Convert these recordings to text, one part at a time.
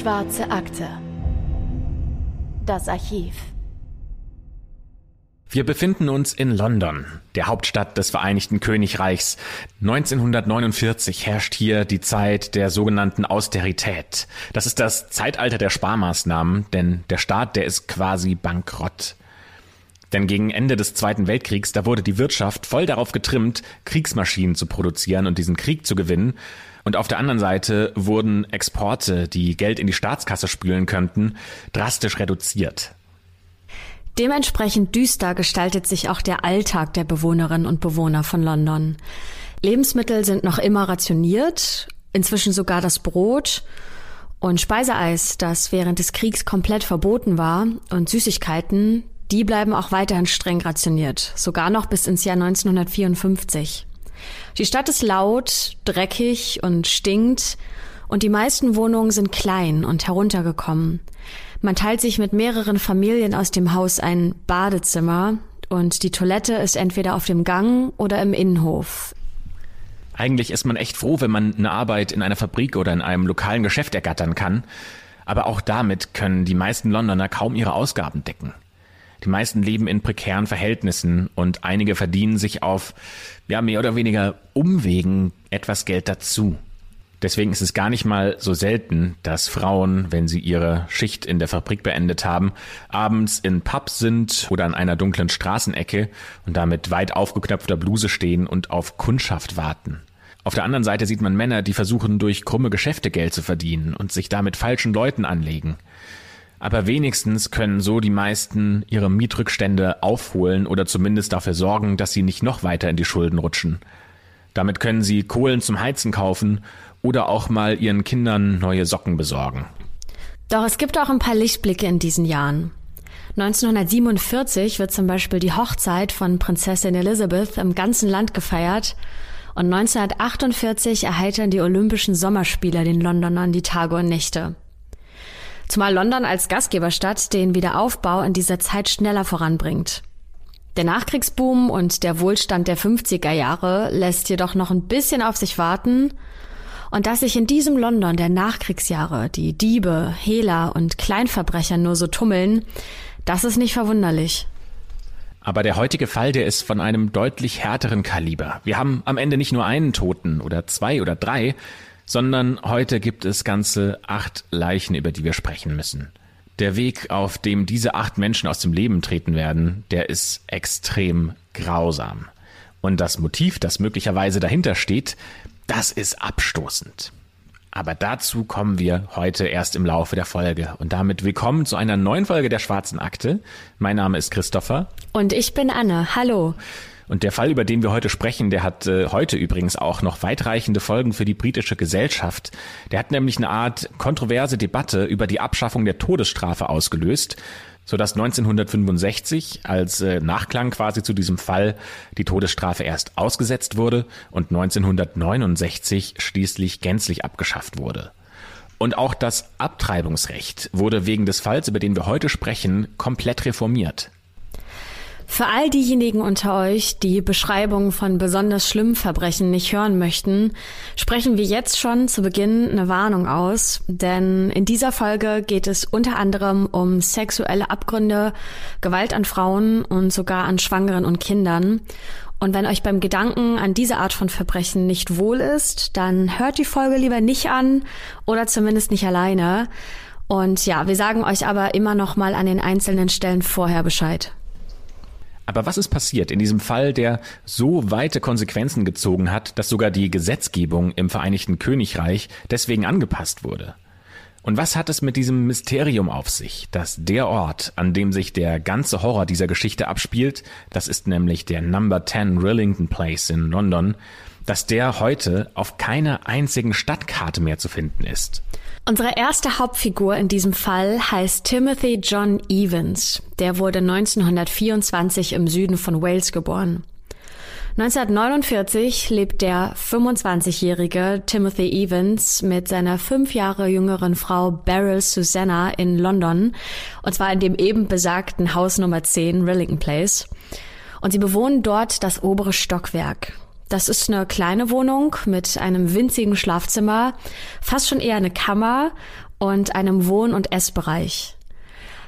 Schwarze Akte. Das Archiv. Wir befinden uns in London, der Hauptstadt des Vereinigten Königreichs. 1949 herrscht hier die Zeit der sogenannten Austerität. Das ist das Zeitalter der Sparmaßnahmen, denn der Staat, der ist quasi bankrott. Denn gegen Ende des Zweiten Weltkriegs, da wurde die Wirtschaft voll darauf getrimmt, Kriegsmaschinen zu produzieren und diesen Krieg zu gewinnen. Und auf der anderen Seite wurden Exporte, die Geld in die Staatskasse spülen könnten, drastisch reduziert. Dementsprechend düster gestaltet sich auch der Alltag der Bewohnerinnen und Bewohner von London. Lebensmittel sind noch immer rationiert, inzwischen sogar das Brot und Speiseeis, das während des Kriegs komplett verboten war, und Süßigkeiten, die bleiben auch weiterhin streng rationiert, sogar noch bis ins Jahr 1954. Die Stadt ist laut, dreckig und stinkt, und die meisten Wohnungen sind klein und heruntergekommen. Man teilt sich mit mehreren Familien aus dem Haus ein Badezimmer und die Toilette ist entweder auf dem Gang oder im Innenhof. Eigentlich ist man echt froh, wenn man eine Arbeit in einer Fabrik oder in einem lokalen Geschäft ergattern kann. Aber auch damit können die meisten Londoner kaum ihre Ausgaben decken. Die meisten leben in prekären Verhältnissen und einige verdienen sich auf, ja, mehr oder weniger Umwegen etwas Geld dazu. Deswegen ist es gar nicht mal so selten, dass Frauen, wenn sie ihre Schicht in der Fabrik beendet haben, abends in Pubs sind oder an einer dunklen Straßenecke und damit weit aufgeknöpfter Bluse stehen und auf Kundschaft warten. Auf der anderen Seite sieht man Männer, die versuchen, durch krumme Geschäfte Geld zu verdienen und sich damit falschen Leuten anlegen. Aber wenigstens können so die meisten ihre Mietrückstände aufholen oder zumindest dafür sorgen, dass sie nicht noch weiter in die Schulden rutschen. Damit können sie Kohlen zum Heizen kaufen oder auch mal ihren Kindern neue Socken besorgen. Doch es gibt auch ein paar Lichtblicke in diesen Jahren. 1947 wird zum Beispiel die Hochzeit von Prinzessin Elizabeth im ganzen Land gefeiert und 1948 erheitern die Olympischen Sommerspiele den Londonern die Tage und Nächte. Zumal London als Gastgeberstadt den Wiederaufbau in dieser Zeit schneller voranbringt. Der Nachkriegsboom und der Wohlstand der 50er Jahre lässt jedoch noch ein bisschen auf sich warten und dass sich in diesem London der Nachkriegsjahre die Diebe, Hehler und Kleinverbrecher nur so tummeln, das ist nicht verwunderlich. Aber der heutige Fall, der ist von einem deutlich härteren Kaliber. Wir haben am Ende nicht nur einen Toten oder zwei oder drei, sondern heute gibt es ganze acht Leichen, über die wir sprechen müssen. Der Weg, auf dem diese acht Menschen aus dem Leben treten werden, der ist extrem grausam. Und das Motiv, das möglicherweise dahinter steht, das ist abstoßend. Aber dazu kommen wir heute erst im Laufe der Folge. Und damit willkommen zu einer neuen Folge der Schwarzen Akte. Mein Name ist Christopher. Und ich bin Anne. Hallo. Und der Fall, über den wir heute sprechen, der hat äh, heute übrigens auch noch weitreichende Folgen für die britische Gesellschaft. Der hat nämlich eine Art kontroverse Debatte über die Abschaffung der Todesstrafe ausgelöst sodass 1965 als äh, Nachklang quasi zu diesem Fall die Todesstrafe erst ausgesetzt wurde und 1969 schließlich gänzlich abgeschafft wurde. Und auch das Abtreibungsrecht wurde wegen des Falls, über den wir heute sprechen, komplett reformiert. Für all diejenigen unter euch, die Beschreibungen von besonders schlimmen Verbrechen nicht hören möchten, sprechen wir jetzt schon zu Beginn eine Warnung aus, denn in dieser Folge geht es unter anderem um sexuelle Abgründe, Gewalt an Frauen und sogar an Schwangeren und Kindern. Und wenn euch beim Gedanken an diese Art von Verbrechen nicht wohl ist, dann hört die Folge lieber nicht an oder zumindest nicht alleine. Und ja, wir sagen euch aber immer noch mal an den einzelnen Stellen vorher Bescheid. Aber was ist passiert in diesem Fall, der so weite Konsequenzen gezogen hat, dass sogar die Gesetzgebung im Vereinigten Königreich deswegen angepasst wurde? Und was hat es mit diesem Mysterium auf sich, dass der Ort, an dem sich der ganze Horror dieser Geschichte abspielt, das ist nämlich der Number 10 Rillington Place in London, dass der heute auf keiner einzigen Stadtkarte mehr zu finden ist? Unsere erste Hauptfigur in diesem Fall heißt Timothy John Evans. Der wurde 1924 im Süden von Wales geboren. 1949 lebt der 25-jährige Timothy Evans mit seiner fünf Jahre jüngeren Frau Beryl Susanna in London, und zwar in dem eben besagten Haus Nummer 10 Rillington Place. Und sie bewohnen dort das obere Stockwerk. Das ist eine kleine Wohnung mit einem winzigen Schlafzimmer, fast schon eher eine Kammer und einem Wohn- und Essbereich.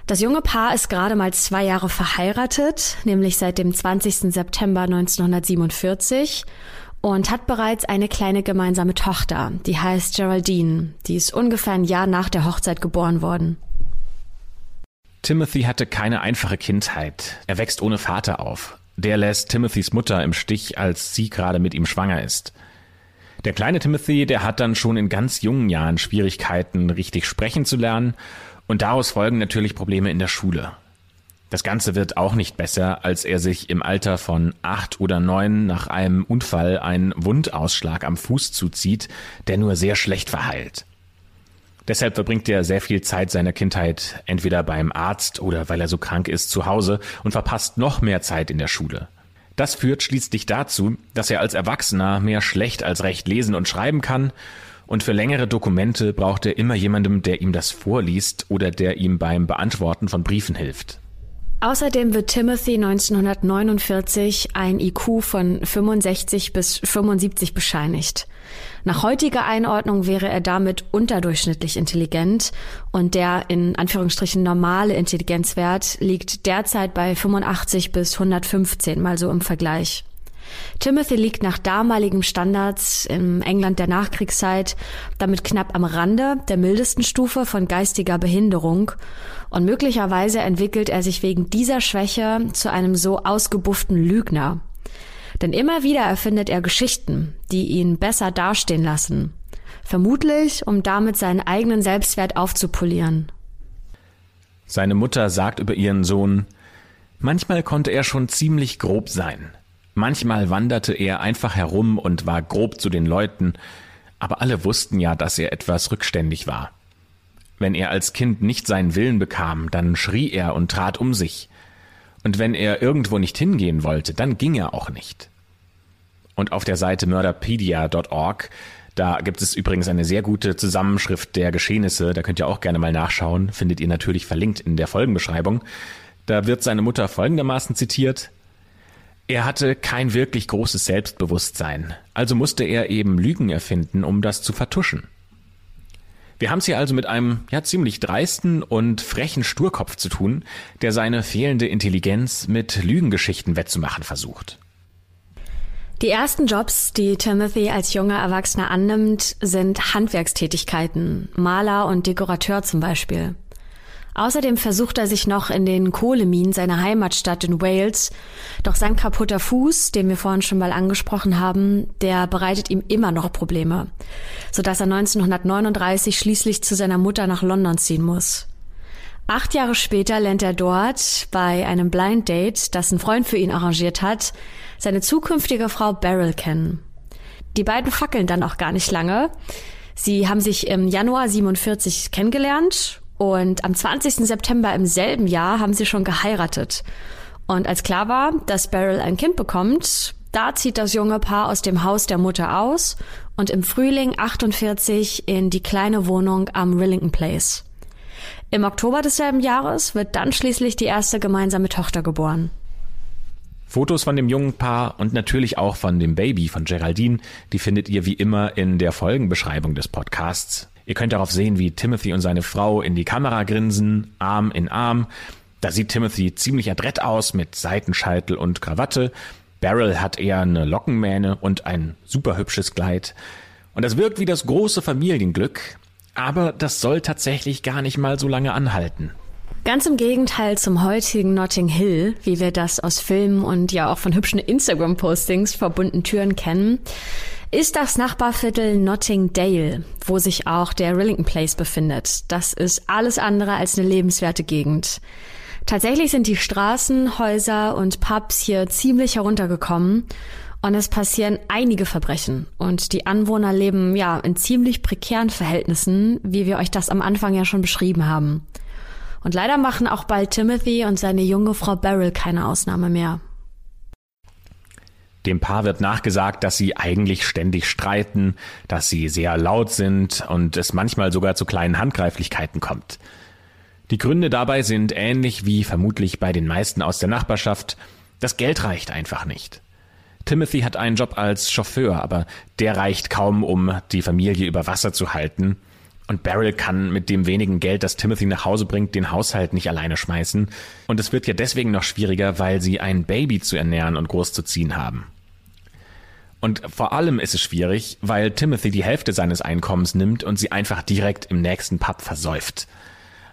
Das junge Paar ist gerade mal zwei Jahre verheiratet, nämlich seit dem 20. September 1947 und hat bereits eine kleine gemeinsame Tochter, die heißt Geraldine. Die ist ungefähr ein Jahr nach der Hochzeit geboren worden. Timothy hatte keine einfache Kindheit. Er wächst ohne Vater auf. Der lässt Timothys Mutter im Stich, als sie gerade mit ihm schwanger ist. Der kleine Timothy, der hat dann schon in ganz jungen Jahren Schwierigkeiten, richtig sprechen zu lernen und daraus folgen natürlich Probleme in der Schule. Das Ganze wird auch nicht besser, als er sich im Alter von acht oder neun nach einem Unfall einen Wundausschlag am Fuß zuzieht, der nur sehr schlecht verheilt. Deshalb verbringt er sehr viel Zeit seiner Kindheit entweder beim Arzt oder weil er so krank ist zu Hause und verpasst noch mehr Zeit in der Schule. Das führt schließlich dazu, dass er als Erwachsener mehr schlecht als recht lesen und schreiben kann und für längere Dokumente braucht er immer jemandem, der ihm das vorliest oder der ihm beim Beantworten von Briefen hilft. Außerdem wird Timothy 1949 ein IQ von 65 bis 75 bescheinigt. Nach heutiger Einordnung wäre er damit unterdurchschnittlich intelligent und der in Anführungsstrichen normale Intelligenzwert liegt derzeit bei 85 bis 115 mal so im Vergleich. Timothy liegt nach damaligem Standards im England der Nachkriegszeit damit knapp am Rande der mildesten Stufe von geistiger Behinderung und möglicherweise entwickelt er sich wegen dieser Schwäche zu einem so ausgebufften Lügner. Denn immer wieder erfindet er Geschichten, die ihn besser dastehen lassen. Vermutlich, um damit seinen eigenen Selbstwert aufzupolieren. Seine Mutter sagt über ihren Sohn, manchmal konnte er schon ziemlich grob sein. Manchmal wanderte er einfach herum und war grob zu den Leuten, aber alle wussten ja, dass er etwas rückständig war. Wenn er als Kind nicht seinen Willen bekam, dann schrie er und trat um sich. Und wenn er irgendwo nicht hingehen wollte, dann ging er auch nicht. Und auf der Seite murderpedia.org, da gibt es übrigens eine sehr gute Zusammenschrift der Geschehnisse, da könnt ihr auch gerne mal nachschauen, findet ihr natürlich verlinkt in der Folgenbeschreibung. Da wird seine Mutter folgendermaßen zitiert. Er hatte kein wirklich großes Selbstbewusstsein, also musste er eben Lügen erfinden, um das zu vertuschen. Wir haben es hier also mit einem ja ziemlich dreisten und frechen Sturkopf zu tun, der seine fehlende Intelligenz mit Lügengeschichten wettzumachen versucht. Die ersten Jobs, die Timothy als junger Erwachsener annimmt, sind Handwerkstätigkeiten, Maler und Dekorateur zum Beispiel. Außerdem versucht er sich noch in den Kohleminen seiner Heimatstadt in Wales, doch sein kaputter Fuß, den wir vorhin schon mal angesprochen haben, der bereitet ihm immer noch Probleme, sodass er 1939 schließlich zu seiner Mutter nach London ziehen muss. Acht Jahre später lernt er dort bei einem Blind Date, das ein Freund für ihn arrangiert hat, seine zukünftige Frau Beryl kennen. Die beiden fackeln dann auch gar nicht lange. Sie haben sich im Januar 47 kennengelernt und am 20. September im selben Jahr haben sie schon geheiratet. Und als klar war, dass Beryl ein Kind bekommt, da zieht das junge Paar aus dem Haus der Mutter aus und im Frühling 48 in die kleine Wohnung am Rillington Place. Im Oktober desselben Jahres wird dann schließlich die erste gemeinsame Tochter geboren. Fotos von dem jungen Paar und natürlich auch von dem Baby von Geraldine, die findet ihr wie immer in der Folgenbeschreibung des Podcasts. Ihr könnt darauf sehen, wie Timothy und seine Frau in die Kamera grinsen, Arm in Arm. Da sieht Timothy ziemlich adrett aus mit Seitenscheitel und Krawatte. Beryl hat eher eine Lockenmähne und ein super hübsches Kleid. Und das wirkt wie das große Familienglück. Aber das soll tatsächlich gar nicht mal so lange anhalten. Ganz im Gegenteil zum heutigen Notting Hill, wie wir das aus Filmen und ja auch von hübschen Instagram-Postings verbunden Türen kennen ist das Nachbarviertel Notting Dale, wo sich auch der Rillington Place befindet. Das ist alles andere als eine lebenswerte Gegend. Tatsächlich sind die Straßen, Häuser und Pubs hier ziemlich heruntergekommen und es passieren einige Verbrechen und die Anwohner leben ja in ziemlich prekären Verhältnissen, wie wir euch das am Anfang ja schon beschrieben haben. Und leider machen auch bald Timothy und seine junge Frau Beryl keine Ausnahme mehr. Dem Paar wird nachgesagt, dass sie eigentlich ständig streiten, dass sie sehr laut sind und es manchmal sogar zu kleinen Handgreiflichkeiten kommt. Die Gründe dabei sind ähnlich wie vermutlich bei den meisten aus der Nachbarschaft. Das Geld reicht einfach nicht. Timothy hat einen Job als Chauffeur, aber der reicht kaum, um die Familie über Wasser zu halten. Und Beryl kann mit dem wenigen Geld, das Timothy nach Hause bringt, den Haushalt nicht alleine schmeißen. Und es wird ja deswegen noch schwieriger, weil sie ein Baby zu ernähren und großzuziehen haben. Und vor allem ist es schwierig, weil Timothy die Hälfte seines Einkommens nimmt und sie einfach direkt im nächsten Pub versäuft.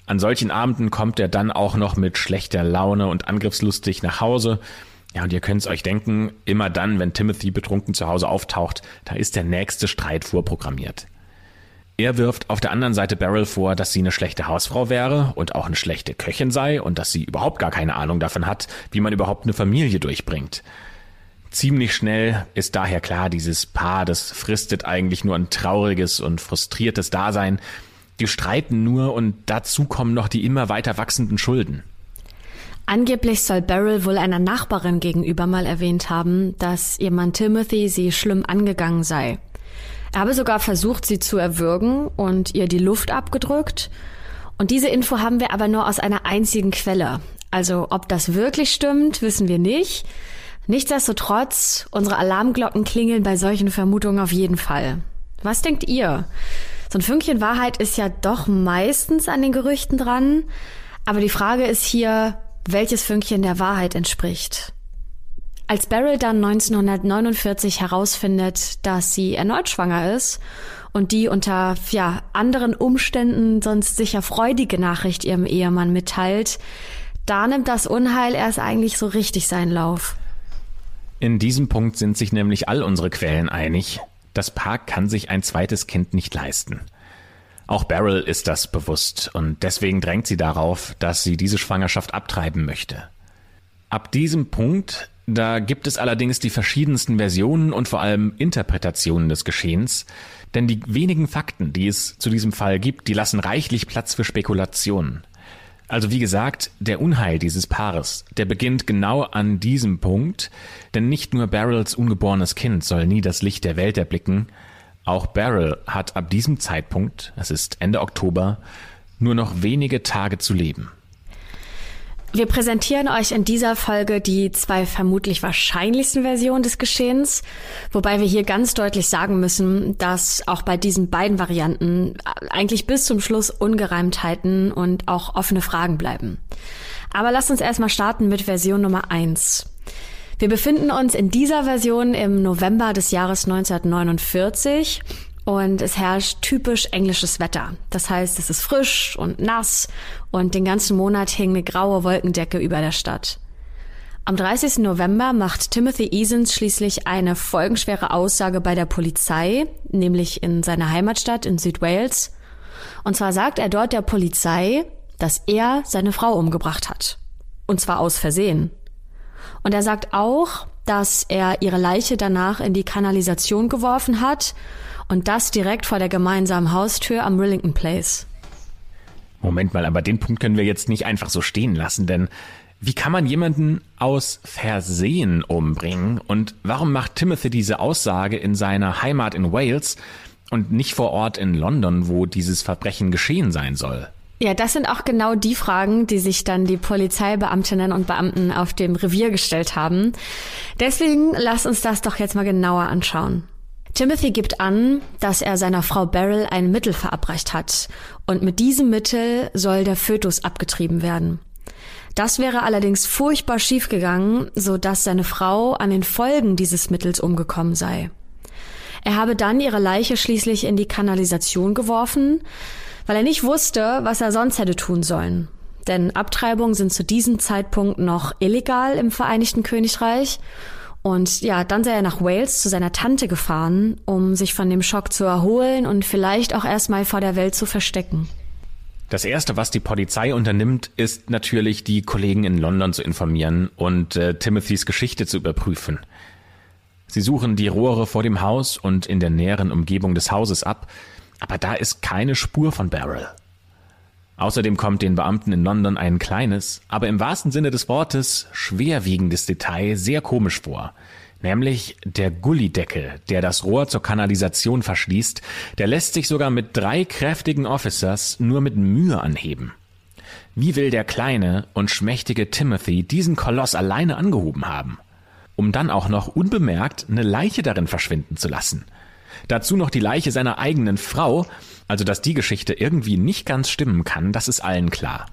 An solchen Abenden kommt er dann auch noch mit schlechter Laune und angriffslustig nach Hause. Ja, und ihr könnt es euch denken, immer dann, wenn Timothy betrunken zu Hause auftaucht, da ist der nächste Streit vorprogrammiert. Er wirft auf der anderen Seite Beryl vor, dass sie eine schlechte Hausfrau wäre und auch eine schlechte Köchin sei und dass sie überhaupt gar keine Ahnung davon hat, wie man überhaupt eine Familie durchbringt. Ziemlich schnell ist daher klar, dieses Paar, das fristet eigentlich nur ein trauriges und frustriertes Dasein. Die streiten nur und dazu kommen noch die immer weiter wachsenden Schulden. Angeblich soll Beryl wohl einer Nachbarin gegenüber mal erwähnt haben, dass ihr Mann Timothy sie schlimm angegangen sei. Er habe sogar versucht, sie zu erwürgen und ihr die Luft abgedrückt. Und diese Info haben wir aber nur aus einer einzigen Quelle. Also ob das wirklich stimmt, wissen wir nicht. Nichtsdestotrotz, unsere Alarmglocken klingeln bei solchen Vermutungen auf jeden Fall. Was denkt ihr? So ein Fünkchen Wahrheit ist ja doch meistens an den Gerüchten dran. Aber die Frage ist hier, welches Fünkchen der Wahrheit entspricht. Als Beryl dann 1949 herausfindet, dass sie erneut schwanger ist und die unter ja, anderen Umständen sonst sicher freudige Nachricht ihrem Ehemann mitteilt, da nimmt das Unheil erst eigentlich so richtig seinen Lauf. In diesem Punkt sind sich nämlich all unsere Quellen einig. Das Paar kann sich ein zweites Kind nicht leisten. Auch Beryl ist das bewusst und deswegen drängt sie darauf, dass sie diese Schwangerschaft abtreiben möchte. Ab diesem Punkt, da gibt es allerdings die verschiedensten Versionen und vor allem Interpretationen des Geschehens, denn die wenigen Fakten, die es zu diesem Fall gibt, die lassen reichlich Platz für Spekulationen. Also wie gesagt, der Unheil dieses Paares, der beginnt genau an diesem Punkt, denn nicht nur Beryls ungeborenes Kind soll nie das Licht der Welt erblicken, auch Beryl hat ab diesem Zeitpunkt, es ist Ende Oktober, nur noch wenige Tage zu leben. Wir präsentieren euch in dieser Folge die zwei vermutlich wahrscheinlichsten Versionen des Geschehens, wobei wir hier ganz deutlich sagen müssen, dass auch bei diesen beiden Varianten eigentlich bis zum Schluss Ungereimtheiten und auch offene Fragen bleiben. Aber lasst uns erstmal starten mit Version Nummer eins. Wir befinden uns in dieser Version im November des Jahres 1949 und es herrscht typisch englisches Wetter. Das heißt, es ist frisch und nass und den ganzen Monat hing eine graue Wolkendecke über der Stadt. Am 30. November macht Timothy Easons schließlich eine folgenschwere Aussage bei der Polizei, nämlich in seiner Heimatstadt in Südwales. Und zwar sagt er dort der Polizei, dass er seine Frau umgebracht hat. Und zwar aus Versehen. Und er sagt auch, dass er ihre Leiche danach in die Kanalisation geworfen hat und das direkt vor der gemeinsamen Haustür am Rillington Place. Moment mal, aber den Punkt können wir jetzt nicht einfach so stehen lassen, denn wie kann man jemanden aus Versehen umbringen? Und warum macht Timothy diese Aussage in seiner Heimat in Wales und nicht vor Ort in London, wo dieses Verbrechen geschehen sein soll? Ja, das sind auch genau die Fragen, die sich dann die Polizeibeamtinnen und Beamten auf dem Revier gestellt haben. Deswegen lass uns das doch jetzt mal genauer anschauen. Timothy gibt an, dass er seiner Frau Beryl ein Mittel verabreicht hat und mit diesem Mittel soll der Fötus abgetrieben werden. Das wäre allerdings furchtbar schiefgegangen, so dass seine Frau an den Folgen dieses Mittels umgekommen sei. Er habe dann ihre Leiche schließlich in die Kanalisation geworfen, weil er nicht wusste, was er sonst hätte tun sollen. Denn Abtreibungen sind zu diesem Zeitpunkt noch illegal im Vereinigten Königreich und ja, dann sei er nach Wales zu seiner Tante gefahren, um sich von dem Schock zu erholen und vielleicht auch erstmal vor der Welt zu verstecken. Das Erste, was die Polizei unternimmt, ist natürlich, die Kollegen in London zu informieren und äh, Timothys Geschichte zu überprüfen. Sie suchen die Rohre vor dem Haus und in der näheren Umgebung des Hauses ab, aber da ist keine Spur von Beryl. Außerdem kommt den Beamten in London ein kleines, aber im wahrsten Sinne des Wortes schwerwiegendes Detail sehr komisch vor. Nämlich der Gullideckel, der das Rohr zur Kanalisation verschließt, der lässt sich sogar mit drei kräftigen Officers nur mit Mühe anheben. Wie will der kleine und schmächtige Timothy diesen Koloss alleine angehoben haben? Um dann auch noch unbemerkt eine Leiche darin verschwinden zu lassen. Dazu noch die Leiche seiner eigenen Frau, also dass die Geschichte irgendwie nicht ganz stimmen kann, das ist allen klar.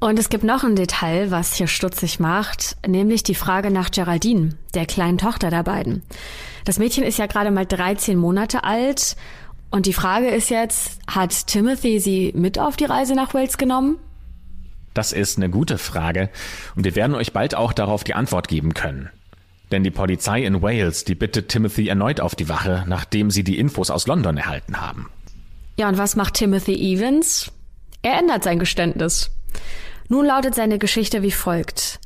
Und es gibt noch ein Detail, was hier stutzig macht, nämlich die Frage nach Geraldine, der kleinen Tochter der beiden. Das Mädchen ist ja gerade mal 13 Monate alt und die Frage ist jetzt, hat Timothy sie mit auf die Reise nach Wales genommen? Das ist eine gute Frage und wir werden euch bald auch darauf die Antwort geben können. Denn die Polizei in Wales, die bittet Timothy erneut auf die Wache, nachdem sie die Infos aus London erhalten haben. Ja, und was macht Timothy Evans? Er ändert sein Geständnis. Nun lautet seine Geschichte wie folgt.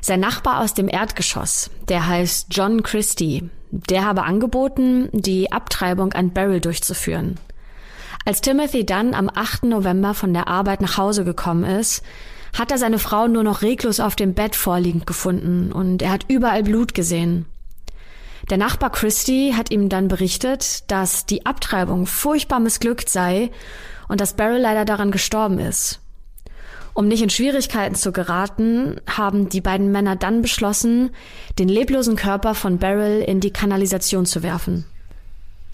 Sein Nachbar aus dem Erdgeschoss, der heißt John Christie, der habe angeboten, die Abtreibung an Beryl durchzuführen. Als Timothy dann am 8. November von der Arbeit nach Hause gekommen ist, hat er seine Frau nur noch reglos auf dem Bett vorliegend gefunden und er hat überall Blut gesehen. Der Nachbar Christie hat ihm dann berichtet, dass die Abtreibung furchtbar missglückt sei und dass Beryl leider daran gestorben ist. Um nicht in Schwierigkeiten zu geraten, haben die beiden Männer dann beschlossen, den leblosen Körper von Beryl in die Kanalisation zu werfen.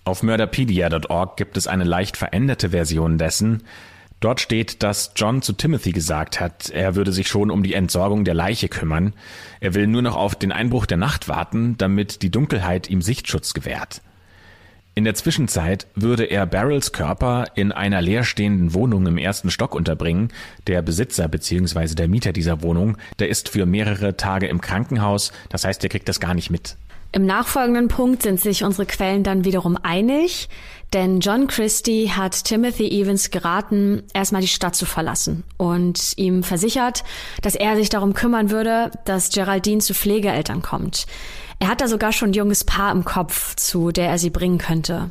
Auf murderpedia.org gibt es eine leicht veränderte Version dessen. Dort steht, dass John zu Timothy gesagt hat, er würde sich schon um die Entsorgung der Leiche kümmern. Er will nur noch auf den Einbruch der Nacht warten, damit die Dunkelheit ihm Sichtschutz gewährt. In der Zwischenzeit würde er Barrels Körper in einer leerstehenden Wohnung im ersten Stock unterbringen. Der Besitzer bzw. der Mieter dieser Wohnung, der ist für mehrere Tage im Krankenhaus, das heißt, er kriegt das gar nicht mit. Im nachfolgenden Punkt sind sich unsere Quellen dann wiederum einig, denn John Christie hat Timothy Evans geraten, erstmal die Stadt zu verlassen und ihm versichert, dass er sich darum kümmern würde, dass Geraldine zu Pflegeeltern kommt. Er hat da sogar schon ein junges Paar im Kopf, zu der er sie bringen könnte.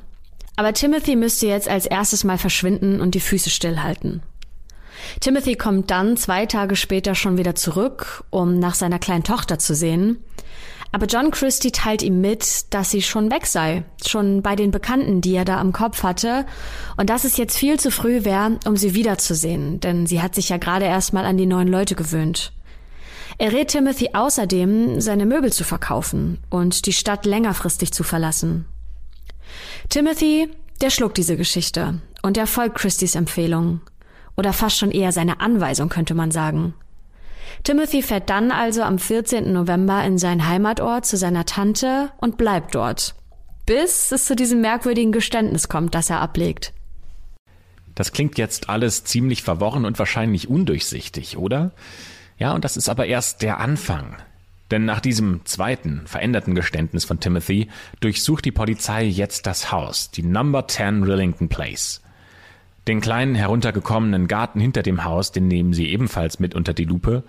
Aber Timothy müsste jetzt als erstes mal verschwinden und die Füße stillhalten. Timothy kommt dann zwei Tage später schon wieder zurück, um nach seiner kleinen Tochter zu sehen. Aber John Christie teilt ihm mit, dass sie schon weg sei, schon bei den Bekannten, die er da am Kopf hatte, und dass es jetzt viel zu früh wäre, um sie wiederzusehen, denn sie hat sich ja gerade erst mal an die neuen Leute gewöhnt. Er rät Timothy außerdem, seine Möbel zu verkaufen und die Stadt längerfristig zu verlassen. Timothy, der schluckt diese Geschichte und er folgt Christies Empfehlung. Oder fast schon eher seine Anweisung, könnte man sagen. Timothy fährt dann also am 14. November in seinen Heimatort zu seiner Tante und bleibt dort. Bis es zu diesem merkwürdigen Geständnis kommt, das er ablegt. Das klingt jetzt alles ziemlich verworren und wahrscheinlich undurchsichtig, oder? Ja, und das ist aber erst der Anfang. Denn nach diesem zweiten, veränderten Geständnis von Timothy durchsucht die Polizei jetzt das Haus, die Number 10 Rillington Place. Den kleinen heruntergekommenen Garten hinter dem Haus, den nehmen sie ebenfalls mit unter die Lupe.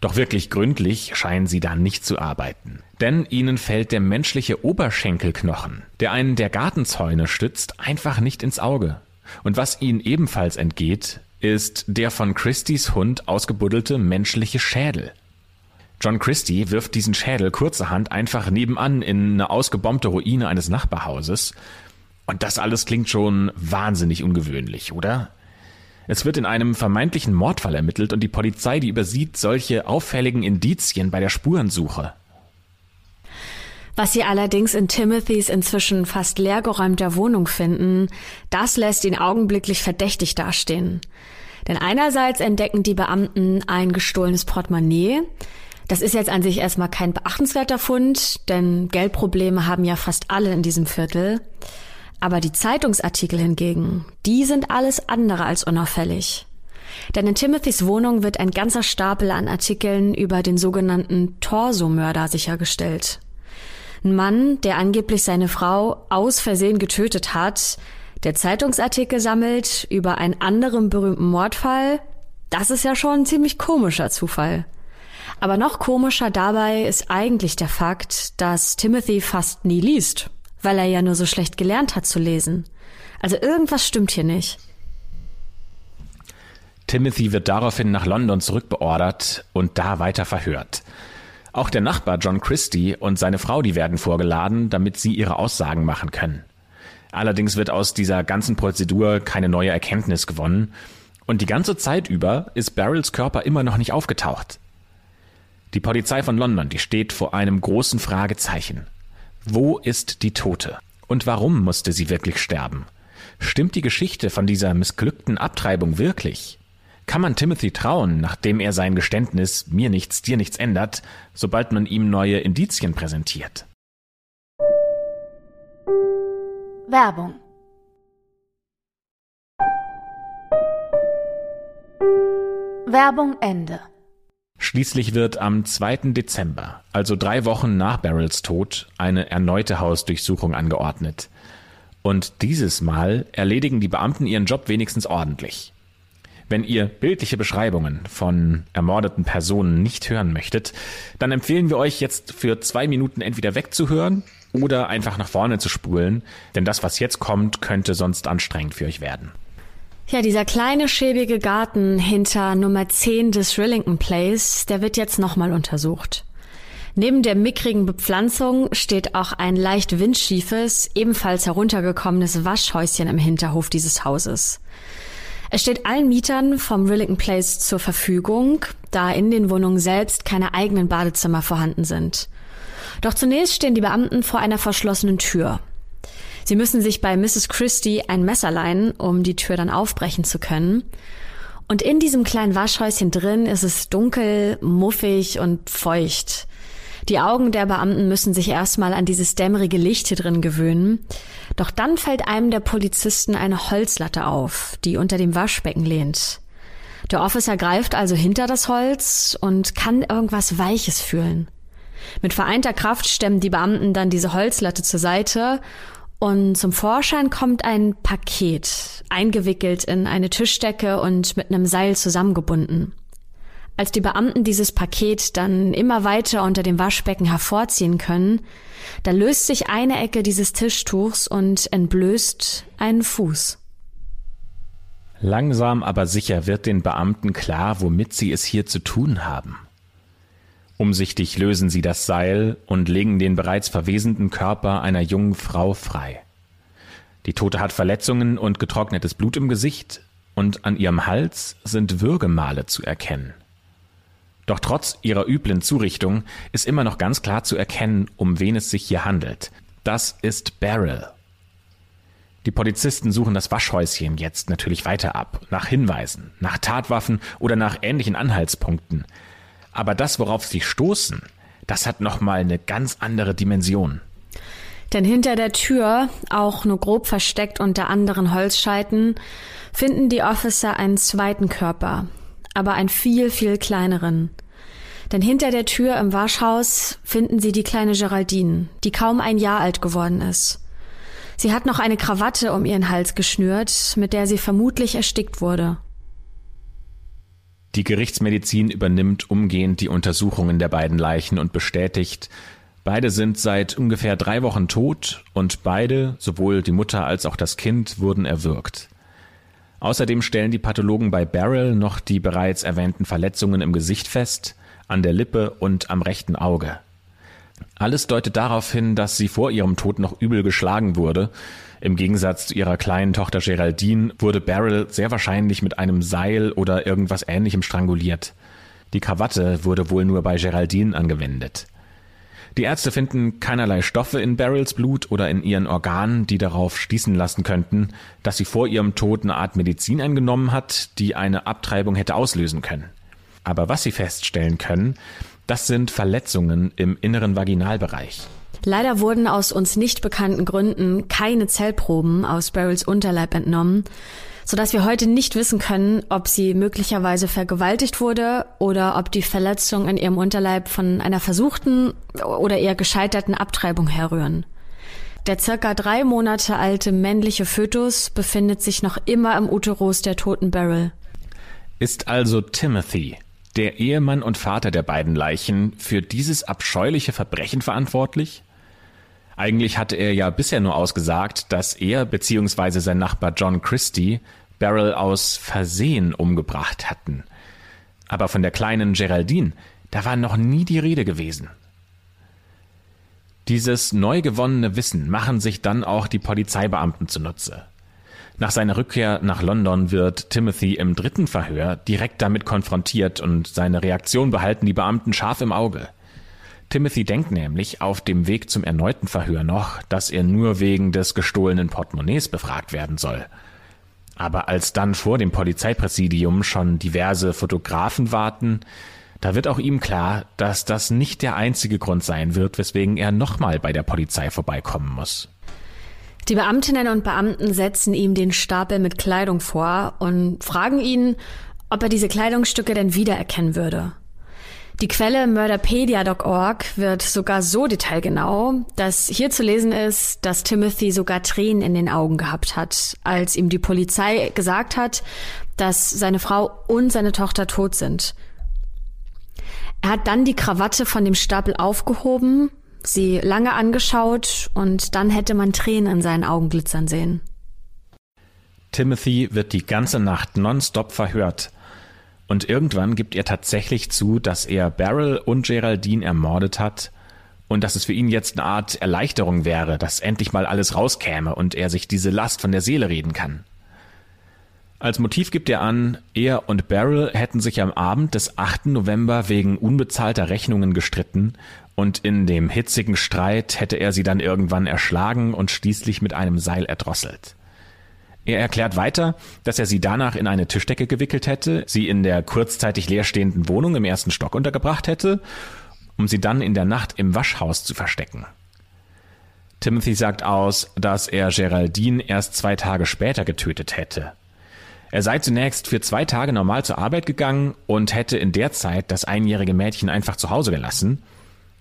Doch wirklich gründlich scheinen sie da nicht zu arbeiten. Denn ihnen fällt der menschliche Oberschenkelknochen, der einen der Gartenzäune stützt, einfach nicht ins Auge. Und was ihnen ebenfalls entgeht, ist der von Christies Hund ausgebuddelte menschliche Schädel. John Christie wirft diesen Schädel kurzerhand einfach nebenan in eine ausgebombte Ruine eines Nachbarhauses. Und das alles klingt schon wahnsinnig ungewöhnlich, oder? Es wird in einem vermeintlichen Mordfall ermittelt und die Polizei, die übersieht solche auffälligen Indizien bei der Spurensuche. Was sie allerdings in Timothys inzwischen fast leergeräumter Wohnung finden, das lässt ihn augenblicklich verdächtig dastehen. Denn einerseits entdecken die Beamten ein gestohlenes Portemonnaie. Das ist jetzt an sich erstmal kein beachtenswerter Fund, denn Geldprobleme haben ja fast alle in diesem Viertel. Aber die Zeitungsartikel hingegen, die sind alles andere als unauffällig. Denn in Timothys Wohnung wird ein ganzer Stapel an Artikeln über den sogenannten Torsomörder sichergestellt. Ein Mann, der angeblich seine Frau aus Versehen getötet hat, der Zeitungsartikel sammelt über einen anderen berühmten Mordfall, das ist ja schon ein ziemlich komischer Zufall. Aber noch komischer dabei ist eigentlich der Fakt, dass Timothy fast nie liest, weil er ja nur so schlecht gelernt hat zu lesen. Also irgendwas stimmt hier nicht. Timothy wird daraufhin nach London zurückbeordert und da weiter verhört. Auch der Nachbar John Christie und seine Frau, die werden vorgeladen, damit sie ihre Aussagen machen können. Allerdings wird aus dieser ganzen Prozedur keine neue Erkenntnis gewonnen und die ganze Zeit über ist Barrels Körper immer noch nicht aufgetaucht. Die Polizei von London, die steht vor einem großen Fragezeichen. Wo ist die Tote? Und warum musste sie wirklich sterben? Stimmt die Geschichte von dieser missglückten Abtreibung wirklich? Kann man Timothy trauen, nachdem er sein Geständnis mir nichts, dir nichts ändert, sobald man ihm neue Indizien präsentiert? Werbung Werbung Ende. Schließlich wird am 2. Dezember, also drei Wochen nach Barrels Tod, eine erneute Hausdurchsuchung angeordnet. Und dieses Mal erledigen die Beamten ihren Job wenigstens ordentlich. Wenn ihr bildliche Beschreibungen von ermordeten Personen nicht hören möchtet, dann empfehlen wir euch jetzt für zwei Minuten entweder wegzuhören oder einfach nach vorne zu spulen, denn das, was jetzt kommt, könnte sonst anstrengend für euch werden. Ja, dieser kleine schäbige Garten hinter Nummer 10 des Rillington Place, der wird jetzt nochmal untersucht. Neben der mickrigen Bepflanzung steht auch ein leicht windschiefes, ebenfalls heruntergekommenes Waschhäuschen im Hinterhof dieses Hauses. Es steht allen Mietern vom Rillington Place zur Verfügung, da in den Wohnungen selbst keine eigenen Badezimmer vorhanden sind. Doch zunächst stehen die Beamten vor einer verschlossenen Tür. Sie müssen sich bei Mrs. Christie ein Messer leihen, um die Tür dann aufbrechen zu können. Und in diesem kleinen Waschhäuschen drin ist es dunkel, muffig und feucht. Die Augen der Beamten müssen sich erstmal an dieses dämmerige Licht hier drin gewöhnen. Doch dann fällt einem der Polizisten eine Holzlatte auf, die unter dem Waschbecken lehnt. Der Officer greift also hinter das Holz und kann irgendwas Weiches fühlen. Mit vereinter Kraft stemmen die Beamten dann diese Holzlatte zur Seite und zum Vorschein kommt ein Paket, eingewickelt in eine Tischdecke und mit einem Seil zusammengebunden. Als die Beamten dieses Paket dann immer weiter unter dem Waschbecken hervorziehen können, da löst sich eine Ecke dieses Tischtuchs und entblößt einen Fuß. Langsam aber sicher wird den Beamten klar, womit sie es hier zu tun haben. Umsichtig lösen sie das Seil und legen den bereits verwesenden Körper einer jungen Frau frei. Die Tote hat Verletzungen und getrocknetes Blut im Gesicht, und an ihrem Hals sind Würgemale zu erkennen. Doch trotz ihrer üblen Zurichtung ist immer noch ganz klar zu erkennen, um wen es sich hier handelt. Das ist Beryl. Die Polizisten suchen das Waschhäuschen jetzt natürlich weiter ab, nach Hinweisen, nach Tatwaffen oder nach ähnlichen Anhaltspunkten. Aber das, worauf sie stoßen, das hat nochmal eine ganz andere Dimension. Denn hinter der Tür, auch nur grob versteckt unter anderen Holzscheiten, finden die Officer einen zweiten Körper, aber einen viel, viel kleineren. Denn hinter der Tür im Waschhaus finden sie die kleine Geraldine, die kaum ein Jahr alt geworden ist. Sie hat noch eine Krawatte um ihren Hals geschnürt, mit der sie vermutlich erstickt wurde. Die Gerichtsmedizin übernimmt umgehend die Untersuchungen der beiden Leichen und bestätigt, beide sind seit ungefähr drei Wochen tot und beide, sowohl die Mutter als auch das Kind, wurden erwürgt. Außerdem stellen die Pathologen bei Beryl noch die bereits erwähnten Verletzungen im Gesicht fest, an der Lippe und am rechten Auge. Alles deutet darauf hin, dass sie vor ihrem Tod noch übel geschlagen wurde, im Gegensatz zu ihrer kleinen Tochter Geraldine wurde Beryl sehr wahrscheinlich mit einem Seil oder irgendwas ähnlichem stranguliert. Die Krawatte wurde wohl nur bei Geraldine angewendet. Die Ärzte finden keinerlei Stoffe in Beryls Blut oder in ihren Organen, die darauf schließen lassen könnten, dass sie vor ihrem Tod eine Art Medizin eingenommen hat, die eine Abtreibung hätte auslösen können. Aber was sie feststellen können, das sind Verletzungen im inneren Vaginalbereich. Leider wurden aus uns nicht bekannten Gründen keine Zellproben aus Beryls Unterleib entnommen, sodass wir heute nicht wissen können, ob sie möglicherweise vergewaltigt wurde oder ob die Verletzungen in ihrem Unterleib von einer versuchten oder eher gescheiterten Abtreibung herrühren. Der circa drei Monate alte männliche Fötus befindet sich noch immer im Uterus der toten Beryl. Ist also Timothy, der Ehemann und Vater der beiden Leichen, für dieses abscheuliche Verbrechen verantwortlich? Eigentlich hatte er ja bisher nur ausgesagt, dass er bzw. sein Nachbar John Christie Beryl aus Versehen umgebracht hatten. Aber von der kleinen Geraldine, da war noch nie die Rede gewesen. Dieses neu gewonnene Wissen machen sich dann auch die Polizeibeamten zunutze. Nach seiner Rückkehr nach London wird Timothy im dritten Verhör direkt damit konfrontiert und seine Reaktion behalten die Beamten scharf im Auge. Timothy denkt nämlich auf dem Weg zum erneuten Verhör noch, dass er nur wegen des gestohlenen Portemonnaies befragt werden soll. Aber als dann vor dem Polizeipräsidium schon diverse Fotografen warten, da wird auch ihm klar, dass das nicht der einzige Grund sein wird, weswegen er nochmal bei der Polizei vorbeikommen muss. Die Beamtinnen und Beamten setzen ihm den Stapel mit Kleidung vor und fragen ihn, ob er diese Kleidungsstücke denn wiedererkennen würde. Die Quelle murderpedia.org wird sogar so detailgenau, dass hier zu lesen ist, dass Timothy sogar Tränen in den Augen gehabt hat, als ihm die Polizei gesagt hat, dass seine Frau und seine Tochter tot sind. Er hat dann die Krawatte von dem Stapel aufgehoben, sie lange angeschaut und dann hätte man Tränen in seinen Augen glitzern sehen. Timothy wird die ganze Nacht nonstop verhört. Und irgendwann gibt er tatsächlich zu, dass er Beryl und Geraldine ermordet hat und dass es für ihn jetzt eine Art Erleichterung wäre, dass endlich mal alles rauskäme und er sich diese Last von der Seele reden kann. Als Motiv gibt er an, er und Beryl hätten sich am Abend des 8. November wegen unbezahlter Rechnungen gestritten und in dem hitzigen Streit hätte er sie dann irgendwann erschlagen und schließlich mit einem Seil erdrosselt. Er erklärt weiter, dass er sie danach in eine Tischdecke gewickelt hätte, sie in der kurzzeitig leerstehenden Wohnung im ersten Stock untergebracht hätte, um sie dann in der Nacht im Waschhaus zu verstecken. Timothy sagt aus, dass er Geraldine erst zwei Tage später getötet hätte. Er sei zunächst für zwei Tage normal zur Arbeit gegangen und hätte in der Zeit das einjährige Mädchen einfach zu Hause gelassen,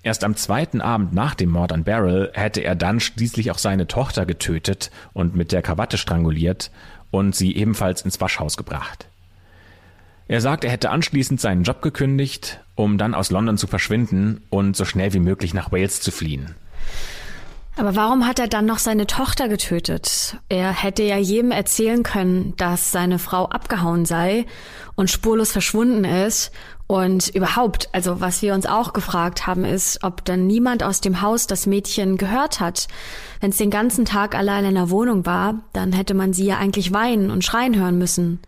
Erst am zweiten Abend nach dem Mord an Beryl hätte er dann schließlich auch seine Tochter getötet und mit der Krawatte stranguliert und sie ebenfalls ins Waschhaus gebracht. Er sagt, er hätte anschließend seinen Job gekündigt, um dann aus London zu verschwinden und so schnell wie möglich nach Wales zu fliehen. Aber warum hat er dann noch seine Tochter getötet? Er hätte ja jedem erzählen können, dass seine Frau abgehauen sei und spurlos verschwunden ist. Und überhaupt, also was wir uns auch gefragt haben, ist, ob dann niemand aus dem Haus das Mädchen gehört hat. Wenn es den ganzen Tag allein in der Wohnung war, dann hätte man sie ja eigentlich weinen und schreien hören müssen.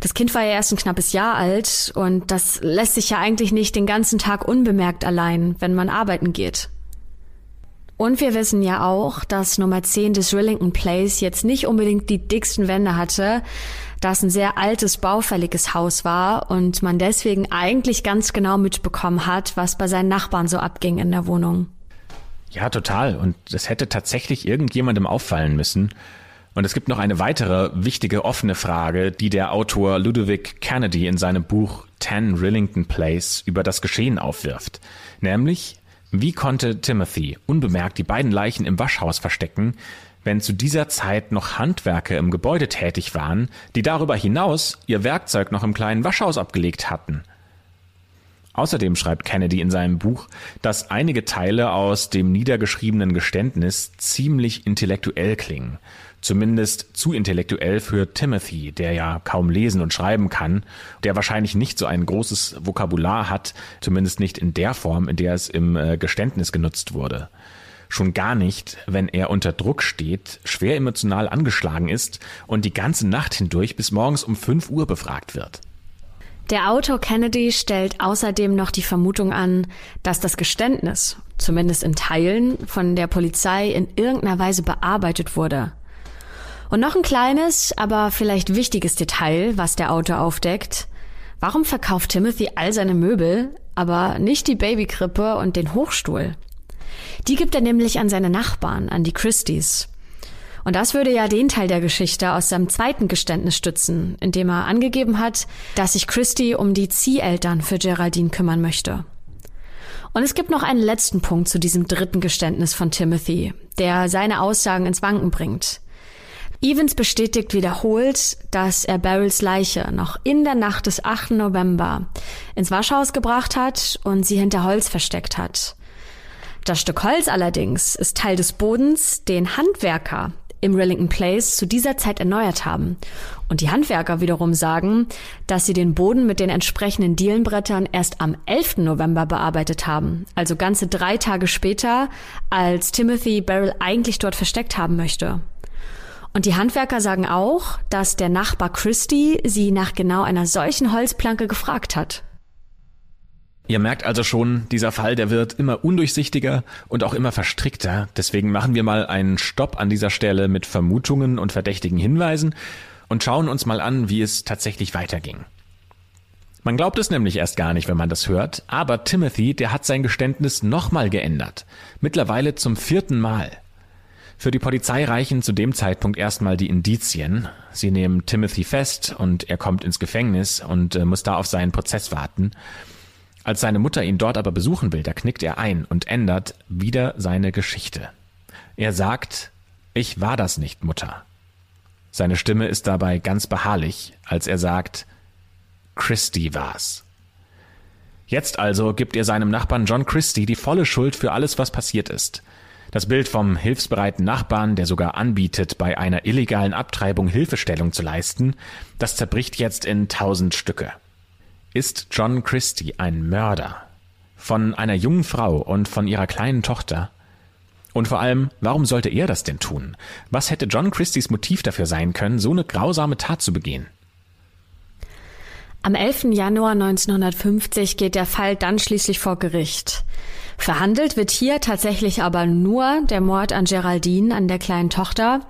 Das Kind war ja erst ein knappes Jahr alt und das lässt sich ja eigentlich nicht den ganzen Tag unbemerkt allein, wenn man arbeiten geht. Und wir wissen ja auch, dass Nummer 10 des Rillington Place jetzt nicht unbedingt die dicksten Wände hatte, da es ein sehr altes, baufälliges Haus war und man deswegen eigentlich ganz genau mitbekommen hat, was bei seinen Nachbarn so abging in der Wohnung. Ja, total. Und das hätte tatsächlich irgendjemandem auffallen müssen. Und es gibt noch eine weitere wichtige offene Frage, die der Autor Ludovic Kennedy in seinem Buch Ten Rillington Place über das Geschehen aufwirft. Nämlich, wie konnte Timothy unbemerkt die beiden Leichen im Waschhaus verstecken, wenn zu dieser Zeit noch Handwerker im Gebäude tätig waren, die darüber hinaus ihr Werkzeug noch im kleinen Waschhaus abgelegt hatten? Außerdem schreibt Kennedy in seinem Buch, dass einige Teile aus dem niedergeschriebenen Geständnis ziemlich intellektuell klingen Zumindest zu intellektuell für Timothy, der ja kaum lesen und schreiben kann, der wahrscheinlich nicht so ein großes Vokabular hat, zumindest nicht in der Form, in der es im äh, Geständnis genutzt wurde. Schon gar nicht, wenn er unter Druck steht, schwer emotional angeschlagen ist und die ganze Nacht hindurch bis morgens um 5 Uhr befragt wird. Der Autor Kennedy stellt außerdem noch die Vermutung an, dass das Geständnis, zumindest in Teilen, von der Polizei in irgendeiner Weise bearbeitet wurde. Und noch ein kleines, aber vielleicht wichtiges Detail, was der Autor aufdeckt. Warum verkauft Timothy all seine Möbel, aber nicht die Babykrippe und den Hochstuhl? Die gibt er nämlich an seine Nachbarn, an die Christies. Und das würde ja den Teil der Geschichte aus seinem zweiten Geständnis stützen, in dem er angegeben hat, dass sich Christy um die Zieheltern für Geraldine kümmern möchte. Und es gibt noch einen letzten Punkt zu diesem dritten Geständnis von Timothy, der seine Aussagen ins Wanken bringt. Evans bestätigt wiederholt, dass er Beryls Leiche noch in der Nacht des 8. November ins Waschhaus gebracht hat und sie hinter Holz versteckt hat. Das Stück Holz allerdings ist Teil des Bodens, den Handwerker im Rillington Place zu dieser Zeit erneuert haben. Und die Handwerker wiederum sagen, dass sie den Boden mit den entsprechenden Dielenbrettern erst am 11. November bearbeitet haben, also ganze drei Tage später, als Timothy Beryl eigentlich dort versteckt haben möchte. Und die Handwerker sagen auch, dass der Nachbar Christie sie nach genau einer solchen Holzplanke gefragt hat. Ihr merkt also schon, dieser Fall, der wird immer undurchsichtiger und auch immer verstrickter. Deswegen machen wir mal einen Stopp an dieser Stelle mit Vermutungen und verdächtigen Hinweisen und schauen uns mal an, wie es tatsächlich weiterging. Man glaubt es nämlich erst gar nicht, wenn man das hört, aber Timothy, der hat sein Geständnis nochmal geändert. Mittlerweile zum vierten Mal. Für die Polizei reichen zu dem Zeitpunkt erstmal die Indizien. Sie nehmen Timothy fest und er kommt ins Gefängnis und äh, muss da auf seinen Prozess warten. Als seine Mutter ihn dort aber besuchen will, da knickt er ein und ändert wieder seine Geschichte. Er sagt, ich war das nicht, Mutter. Seine Stimme ist dabei ganz beharrlich, als er sagt, Christie war's. Jetzt also gibt er seinem Nachbarn John Christie die volle Schuld für alles, was passiert ist. Das Bild vom hilfsbereiten Nachbarn, der sogar anbietet, bei einer illegalen Abtreibung Hilfestellung zu leisten, das zerbricht jetzt in tausend Stücke. Ist John Christie ein Mörder? Von einer jungen Frau und von ihrer kleinen Tochter? Und vor allem, warum sollte er das denn tun? Was hätte John Christies Motiv dafür sein können, so eine grausame Tat zu begehen? Am 11. Januar 1950 geht der Fall dann schließlich vor Gericht. Verhandelt wird hier tatsächlich aber nur der Mord an Geraldine, an der kleinen Tochter,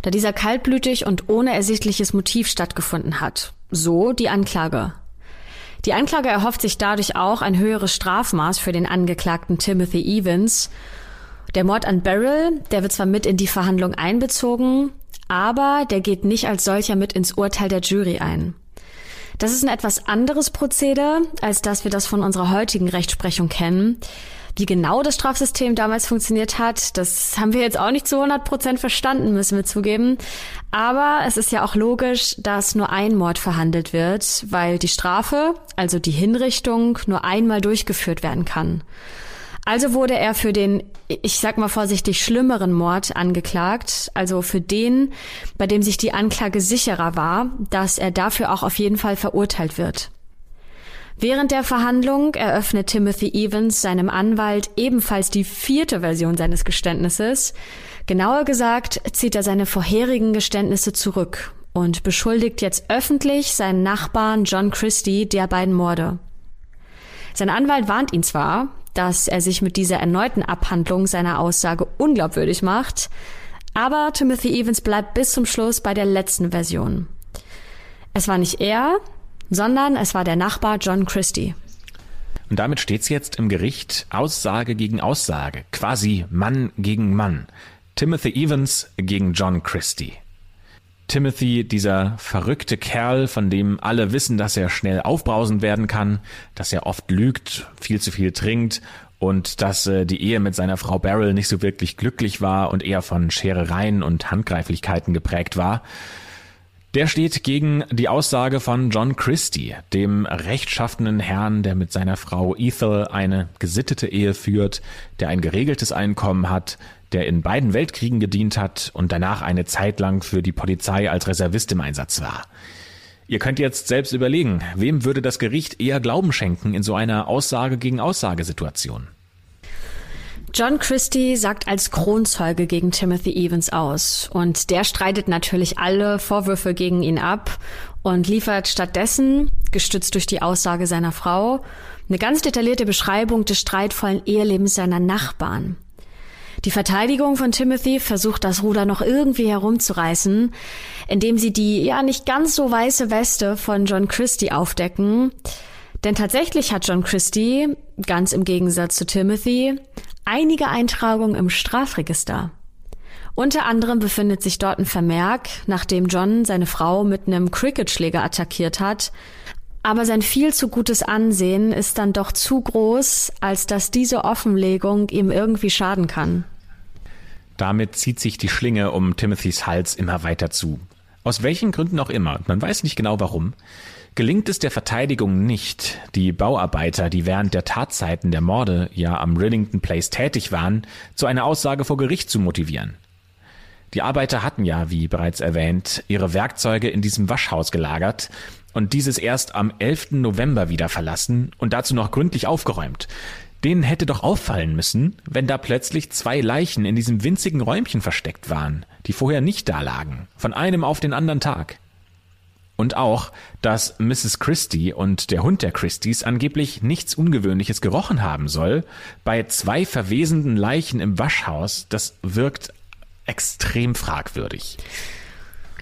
da dieser kaltblütig und ohne ersichtliches Motiv stattgefunden hat. So die Anklage. Die Anklage erhofft sich dadurch auch ein höheres Strafmaß für den Angeklagten Timothy Evans. Der Mord an Beryl, der wird zwar mit in die Verhandlung einbezogen, aber der geht nicht als solcher mit ins Urteil der Jury ein. Das ist ein etwas anderes Prozedere, als dass wir das von unserer heutigen Rechtsprechung kennen. Wie genau das Strafsystem damals funktioniert hat, das haben wir jetzt auch nicht zu 100 Prozent verstanden, müssen wir zugeben. Aber es ist ja auch logisch, dass nur ein Mord verhandelt wird, weil die Strafe, also die Hinrichtung, nur einmal durchgeführt werden kann. Also wurde er für den, ich sag mal vorsichtig, schlimmeren Mord angeklagt, also für den, bei dem sich die Anklage sicherer war, dass er dafür auch auf jeden Fall verurteilt wird. Während der Verhandlung eröffnet Timothy Evans seinem Anwalt ebenfalls die vierte Version seines Geständnisses. Genauer gesagt zieht er seine vorherigen Geständnisse zurück und beschuldigt jetzt öffentlich seinen Nachbarn John Christie der beiden Morde. Sein Anwalt warnt ihn zwar, dass er sich mit dieser erneuten Abhandlung seiner Aussage unglaubwürdig macht, aber Timothy Evans bleibt bis zum Schluss bei der letzten Version. Es war nicht er, sondern es war der Nachbar John Christie. Und damit steht's jetzt im Gericht Aussage gegen Aussage, quasi Mann gegen Mann. Timothy Evans gegen John Christie. Timothy, dieser verrückte Kerl, von dem alle wissen, dass er schnell aufbrausend werden kann, dass er oft lügt, viel zu viel trinkt und dass äh, die Ehe mit seiner Frau Beryl nicht so wirklich glücklich war und eher von Scherereien und Handgreiflichkeiten geprägt war. Der steht gegen die Aussage von John Christie, dem rechtschaffenen Herrn, der mit seiner Frau Ethel eine gesittete Ehe führt, der ein geregeltes Einkommen hat, der in beiden Weltkriegen gedient hat und danach eine Zeit lang für die Polizei als Reservist im Einsatz war. Ihr könnt jetzt selbst überlegen, wem würde das Gericht eher Glauben schenken in so einer Aussage gegen Aussagesituation? John Christie sagt als Kronzeuge gegen Timothy Evans aus und der streitet natürlich alle Vorwürfe gegen ihn ab und liefert stattdessen, gestützt durch die Aussage seiner Frau, eine ganz detaillierte Beschreibung des streitvollen Ehelebens seiner Nachbarn. Die Verteidigung von Timothy versucht das Ruder noch irgendwie herumzureißen, indem sie die ja nicht ganz so weiße Weste von John Christie aufdecken. Denn tatsächlich hat John Christie, ganz im Gegensatz zu Timothy, einige Eintragungen im Strafregister. Unter anderem befindet sich dort ein Vermerk, nachdem John seine Frau mit einem Cricketschläger attackiert hat. Aber sein viel zu gutes Ansehen ist dann doch zu groß, als dass diese Offenlegung ihm irgendwie schaden kann. Damit zieht sich die Schlinge um Timothys Hals immer weiter zu. Aus welchen Gründen auch immer, man weiß nicht genau warum, gelingt es der Verteidigung nicht, die Bauarbeiter, die während der Tatzeiten der Morde ja am Rillington Place tätig waren, zu einer Aussage vor Gericht zu motivieren. Die Arbeiter hatten ja, wie bereits erwähnt, ihre Werkzeuge in diesem Waschhaus gelagert und dieses erst am 11. November wieder verlassen und dazu noch gründlich aufgeräumt. Denen hätte doch auffallen müssen, wenn da plötzlich zwei Leichen in diesem winzigen Räumchen versteckt waren, die vorher nicht da lagen, von einem auf den anderen Tag. Und auch, dass Mrs. Christie und der Hund der Christies angeblich nichts Ungewöhnliches gerochen haben soll. Bei zwei verwesenden Leichen im Waschhaus, das wirkt extrem fragwürdig.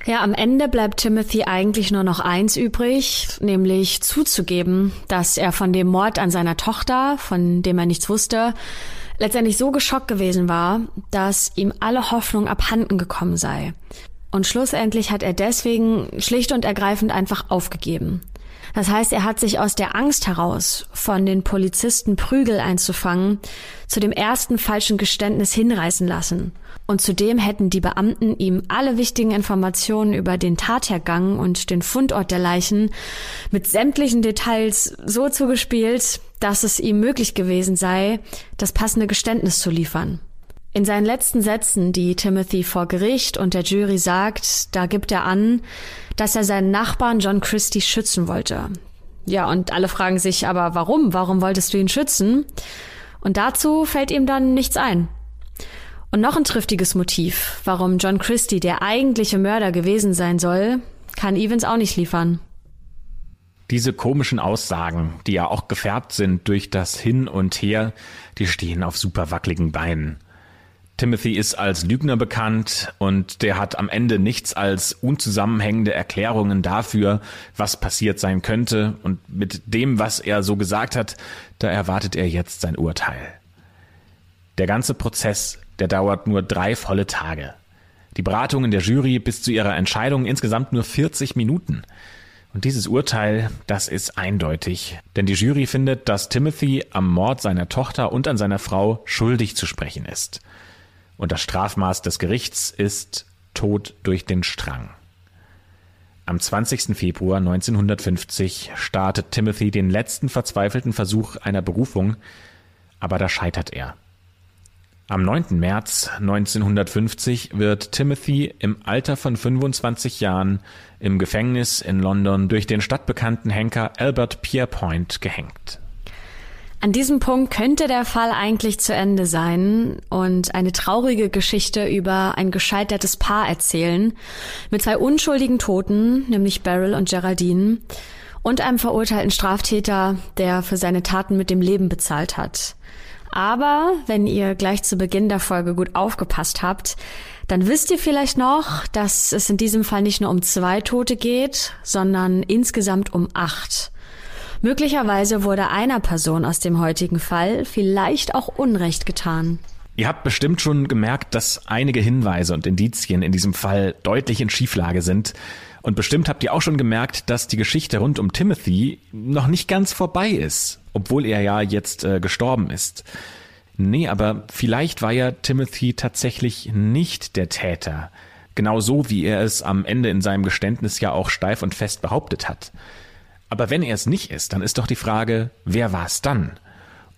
Ja, am Ende bleibt Timothy eigentlich nur noch eins übrig, nämlich zuzugeben, dass er von dem Mord an seiner Tochter, von dem er nichts wusste, letztendlich so geschockt gewesen war, dass ihm alle Hoffnung abhanden gekommen sei. Und schlussendlich hat er deswegen schlicht und ergreifend einfach aufgegeben. Das heißt, er hat sich aus der Angst heraus, von den Polizisten Prügel einzufangen, zu dem ersten falschen Geständnis hinreißen lassen. Und zudem hätten die Beamten ihm alle wichtigen Informationen über den Tathergang und den Fundort der Leichen mit sämtlichen Details so zugespielt, dass es ihm möglich gewesen sei, das passende Geständnis zu liefern. In seinen letzten Sätzen, die Timothy vor Gericht und der Jury sagt, da gibt er an, dass er seinen Nachbarn John Christie schützen wollte. Ja, und alle fragen sich aber, warum? Warum wolltest du ihn schützen? Und dazu fällt ihm dann nichts ein. Und noch ein triftiges Motiv, warum John Christie der eigentliche Mörder gewesen sein soll, kann Evans auch nicht liefern. Diese komischen Aussagen, die ja auch gefärbt sind durch das Hin und Her, die stehen auf super wackeligen Beinen. Timothy ist als Lügner bekannt und der hat am Ende nichts als unzusammenhängende Erklärungen dafür, was passiert sein könnte und mit dem, was er so gesagt hat, da erwartet er jetzt sein Urteil. Der ganze Prozess, der dauert nur drei volle Tage. Die Beratungen der Jury bis zu ihrer Entscheidung insgesamt nur 40 Minuten. Und dieses Urteil, das ist eindeutig, denn die Jury findet, dass Timothy am Mord seiner Tochter und an seiner Frau schuldig zu sprechen ist und das Strafmaß des Gerichts ist Tod durch den Strang. Am 20. Februar 1950 startet Timothy den letzten verzweifelten Versuch einer Berufung, aber da scheitert er. Am 9. März 1950 wird Timothy im Alter von 25 Jahren im Gefängnis in London durch den stadtbekannten Henker Albert Pierpoint gehängt. An diesem Punkt könnte der Fall eigentlich zu Ende sein und eine traurige Geschichte über ein gescheitertes Paar erzählen, mit zwei unschuldigen Toten, nämlich Beryl und Geraldine, und einem verurteilten Straftäter, der für seine Taten mit dem Leben bezahlt hat. Aber wenn ihr gleich zu Beginn der Folge gut aufgepasst habt, dann wisst ihr vielleicht noch, dass es in diesem Fall nicht nur um zwei Tote geht, sondern insgesamt um acht. Möglicherweise wurde einer Person aus dem heutigen Fall vielleicht auch Unrecht getan. Ihr habt bestimmt schon gemerkt, dass einige Hinweise und Indizien in diesem Fall deutlich in Schieflage sind. Und bestimmt habt ihr auch schon gemerkt, dass die Geschichte rund um Timothy noch nicht ganz vorbei ist, obwohl er ja jetzt äh, gestorben ist. Nee, aber vielleicht war ja Timothy tatsächlich nicht der Täter. Genau so, wie er es am Ende in seinem Geständnis ja auch steif und fest behauptet hat. Aber wenn er es nicht ist, dann ist doch die Frage, wer war es dann?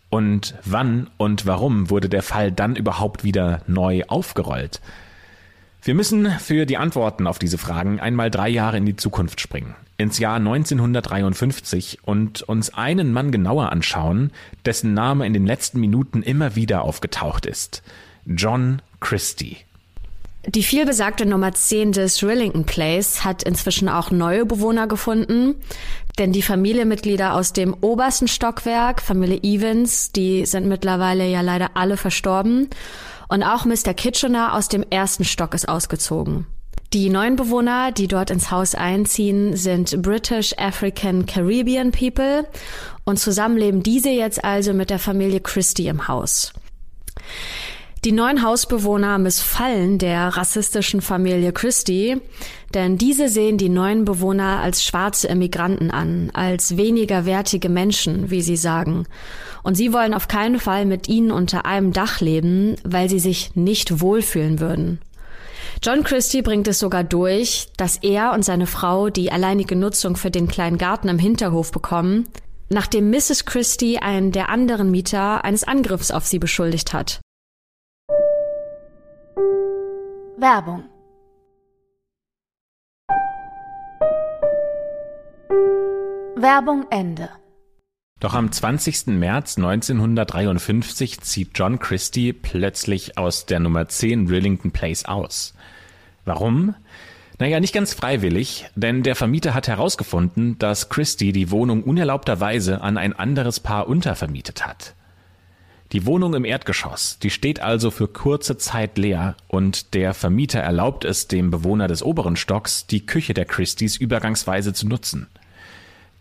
Und wann und warum wurde der Fall dann überhaupt wieder neu aufgerollt? Wir müssen für die Antworten auf diese Fragen einmal drei Jahre in die Zukunft springen, ins Jahr 1953 und uns einen Mann genauer anschauen, dessen Name in den letzten Minuten immer wieder aufgetaucht ist. John Christie. Die vielbesagte Nummer 10 des Rillington Place hat inzwischen auch neue Bewohner gefunden, denn die Familienmitglieder aus dem obersten Stockwerk, Familie Evans, die sind mittlerweile ja leider alle verstorben und auch Mr. Kitchener aus dem ersten Stock ist ausgezogen. Die neuen Bewohner, die dort ins Haus einziehen, sind British African Caribbean People und zusammen leben diese jetzt also mit der Familie Christie im Haus. Die neuen Hausbewohner missfallen der rassistischen Familie Christie, denn diese sehen die neuen Bewohner als schwarze Immigranten an, als weniger wertige Menschen, wie sie sagen. Und sie wollen auf keinen Fall mit ihnen unter einem Dach leben, weil sie sich nicht wohlfühlen würden. John Christie bringt es sogar durch, dass er und seine Frau die alleinige Nutzung für den kleinen Garten im Hinterhof bekommen, nachdem Mrs. Christie einen der anderen Mieter eines Angriffs auf sie beschuldigt hat. Werbung Werbung Ende. Doch am 20. März 1953 zieht John Christie plötzlich aus der Nummer 10 Rillington Place aus. Warum? Naja, nicht ganz freiwillig, denn der Vermieter hat herausgefunden, dass Christie die Wohnung unerlaubterweise an ein anderes Paar untervermietet hat. Die Wohnung im Erdgeschoss, die steht also für kurze Zeit leer und der Vermieter erlaubt es dem Bewohner des oberen Stocks, die Küche der Christies übergangsweise zu nutzen.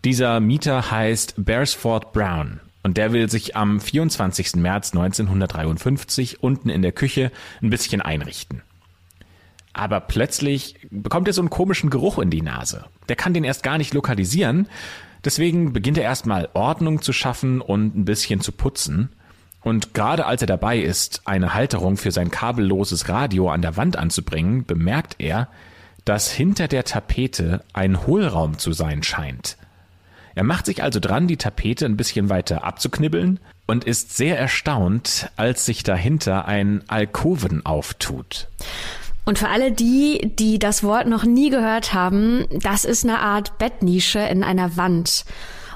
Dieser Mieter heißt Beresford Brown und der will sich am 24. März 1953 unten in der Küche ein bisschen einrichten. Aber plötzlich bekommt er so einen komischen Geruch in die Nase. Der kann den erst gar nicht lokalisieren. Deswegen beginnt er erstmal Ordnung zu schaffen und ein bisschen zu putzen. Und gerade als er dabei ist, eine Halterung für sein kabelloses Radio an der Wand anzubringen, bemerkt er, dass hinter der Tapete ein Hohlraum zu sein scheint. Er macht sich also dran, die Tapete ein bisschen weiter abzuknibbeln und ist sehr erstaunt, als sich dahinter ein Alkoven auftut. Und für alle die, die das Wort noch nie gehört haben, das ist eine Art Bettnische in einer Wand.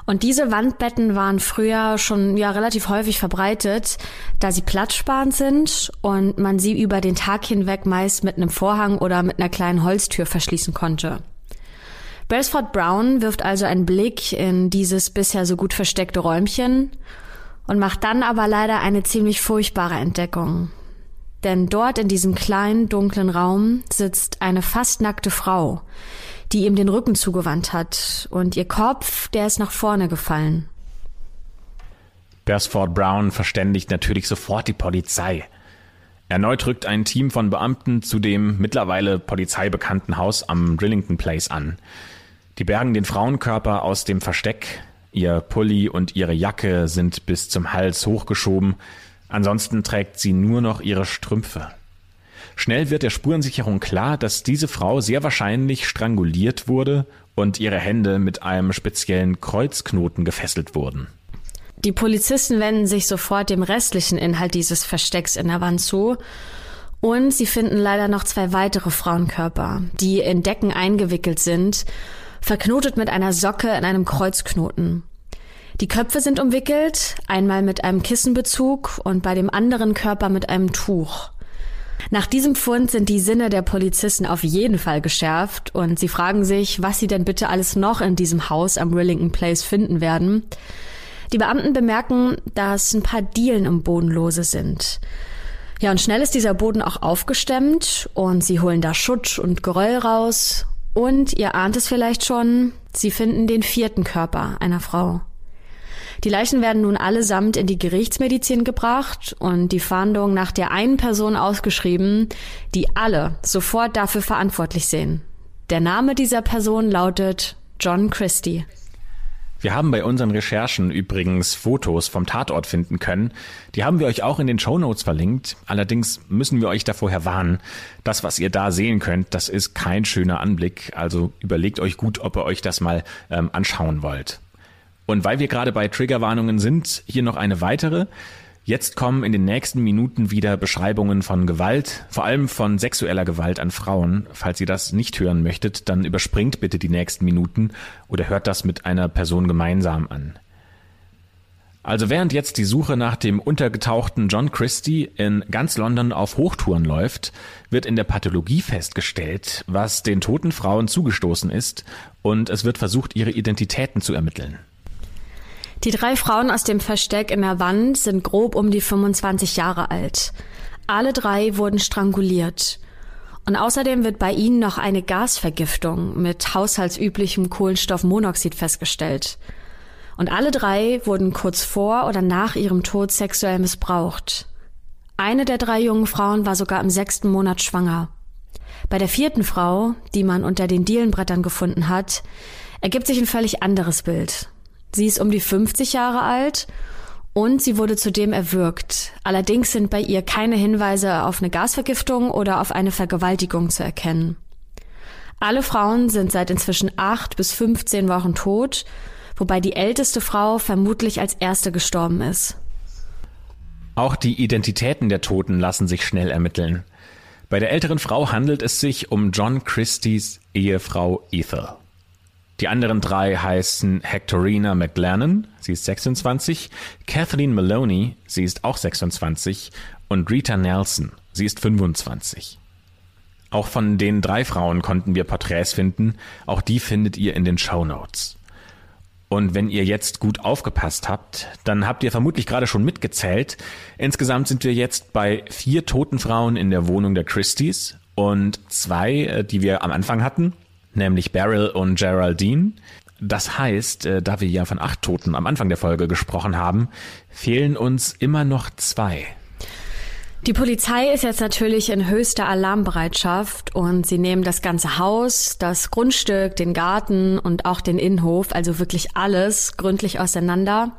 Und diese Wandbetten waren früher schon ja relativ häufig verbreitet, da sie platzsparend sind und man sie über den Tag hinweg meist mit einem Vorhang oder mit einer kleinen Holztür verschließen konnte. Beresford Brown wirft also einen Blick in dieses bisher so gut versteckte Räumchen und macht dann aber leider eine ziemlich furchtbare Entdeckung. Denn dort in diesem kleinen, dunklen Raum sitzt eine fast nackte Frau, die ihm den Rücken zugewandt hat und ihr Kopf, der ist nach vorne gefallen. Beresford Brown verständigt natürlich sofort die Polizei. Erneut rückt ein Team von Beamten zu dem mittlerweile polizeibekannten Haus am Drillington Place an. Die bergen den Frauenkörper aus dem Versteck. Ihr Pulli und ihre Jacke sind bis zum Hals hochgeschoben. Ansonsten trägt sie nur noch ihre Strümpfe. Schnell wird der Spurensicherung klar, dass diese Frau sehr wahrscheinlich stranguliert wurde und ihre Hände mit einem speziellen Kreuzknoten gefesselt wurden. Die Polizisten wenden sich sofort dem restlichen Inhalt dieses Verstecks in der Wand zu und sie finden leider noch zwei weitere Frauenkörper, die in Decken eingewickelt sind, verknotet mit einer Socke in einem Kreuzknoten. Die Köpfe sind umwickelt, einmal mit einem Kissenbezug und bei dem anderen Körper mit einem Tuch. Nach diesem Fund sind die Sinne der Polizisten auf jeden Fall geschärft und sie fragen sich, was sie denn bitte alles noch in diesem Haus am Rillington Place finden werden. Die Beamten bemerken, dass ein paar Dielen im Boden lose sind. Ja, und schnell ist dieser Boden auch aufgestemmt und sie holen da Schutt und Geröll raus. Und ihr ahnt es vielleicht schon, sie finden den vierten Körper einer Frau. Die Leichen werden nun allesamt in die Gerichtsmedizin gebracht und die Fahndung nach der einen Person ausgeschrieben, die alle sofort dafür verantwortlich sehen. Der Name dieser Person lautet John Christie. Wir haben bei unseren Recherchen übrigens Fotos vom Tatort finden können. Die haben wir euch auch in den Show Notes verlinkt. Allerdings müssen wir euch da vorher warnen. Das, was ihr da sehen könnt, das ist kein schöner Anblick. Also überlegt euch gut, ob ihr euch das mal ähm, anschauen wollt. Und weil wir gerade bei Triggerwarnungen sind, hier noch eine weitere. Jetzt kommen in den nächsten Minuten wieder Beschreibungen von Gewalt, vor allem von sexueller Gewalt an Frauen. Falls ihr das nicht hören möchtet, dann überspringt bitte die nächsten Minuten oder hört das mit einer Person gemeinsam an. Also während jetzt die Suche nach dem untergetauchten John Christie in ganz London auf Hochtouren läuft, wird in der Pathologie festgestellt, was den toten Frauen zugestoßen ist, und es wird versucht, ihre Identitäten zu ermitteln. Die drei Frauen aus dem Versteck in der Wand sind grob um die 25 Jahre alt. Alle drei wurden stranguliert. Und außerdem wird bei ihnen noch eine Gasvergiftung mit haushaltsüblichem Kohlenstoffmonoxid festgestellt. Und alle drei wurden kurz vor oder nach ihrem Tod sexuell missbraucht. Eine der drei jungen Frauen war sogar im sechsten Monat schwanger. Bei der vierten Frau, die man unter den Dielenbrettern gefunden hat, ergibt sich ein völlig anderes Bild. Sie ist um die 50 Jahre alt und sie wurde zudem erwürgt. Allerdings sind bei ihr keine Hinweise auf eine Gasvergiftung oder auf eine Vergewaltigung zu erkennen. Alle Frauen sind seit inzwischen acht bis 15 Wochen tot, wobei die älteste Frau vermutlich als erste gestorben ist. Auch die Identitäten der Toten lassen sich schnell ermitteln. Bei der älteren Frau handelt es sich um John Christies Ehefrau Ethel. Die anderen drei heißen Hectorina McLennan, sie ist 26, Kathleen Maloney, sie ist auch 26 und Rita Nelson, sie ist 25. Auch von den drei Frauen konnten wir Porträts finden. Auch die findet ihr in den Show Notes. Und wenn ihr jetzt gut aufgepasst habt, dann habt ihr vermutlich gerade schon mitgezählt. Insgesamt sind wir jetzt bei vier toten Frauen in der Wohnung der Christies und zwei, äh, die wir am Anfang hatten, nämlich Beryl und Geraldine. Das heißt, äh, da wir ja von acht Toten am Anfang der Folge gesprochen haben, fehlen uns immer noch zwei. Die Polizei ist jetzt natürlich in höchster Alarmbereitschaft und sie nehmen das ganze Haus, das Grundstück, den Garten und auch den Innenhof, also wirklich alles gründlich auseinander.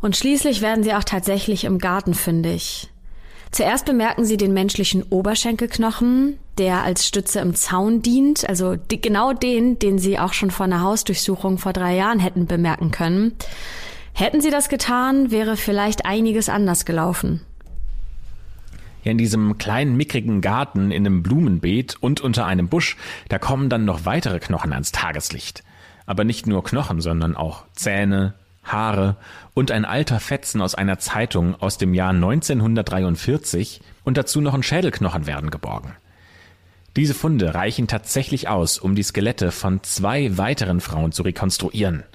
Und schließlich werden sie auch tatsächlich im Garten fündig. Zuerst bemerken sie den menschlichen Oberschenkelknochen, der als Stütze im Zaun dient, also die, genau den, den sie auch schon vor einer Hausdurchsuchung vor drei Jahren hätten bemerken können. Hätten sie das getan, wäre vielleicht einiges anders gelaufen. In diesem kleinen mickrigen Garten in einem Blumenbeet und unter einem Busch, da kommen dann noch weitere Knochen ans Tageslicht. Aber nicht nur Knochen, sondern auch Zähne, Haare und ein alter Fetzen aus einer Zeitung aus dem Jahr 1943 und dazu noch ein Schädelknochen werden geborgen. Diese Funde reichen tatsächlich aus, um die Skelette von zwei weiteren Frauen zu rekonstruieren –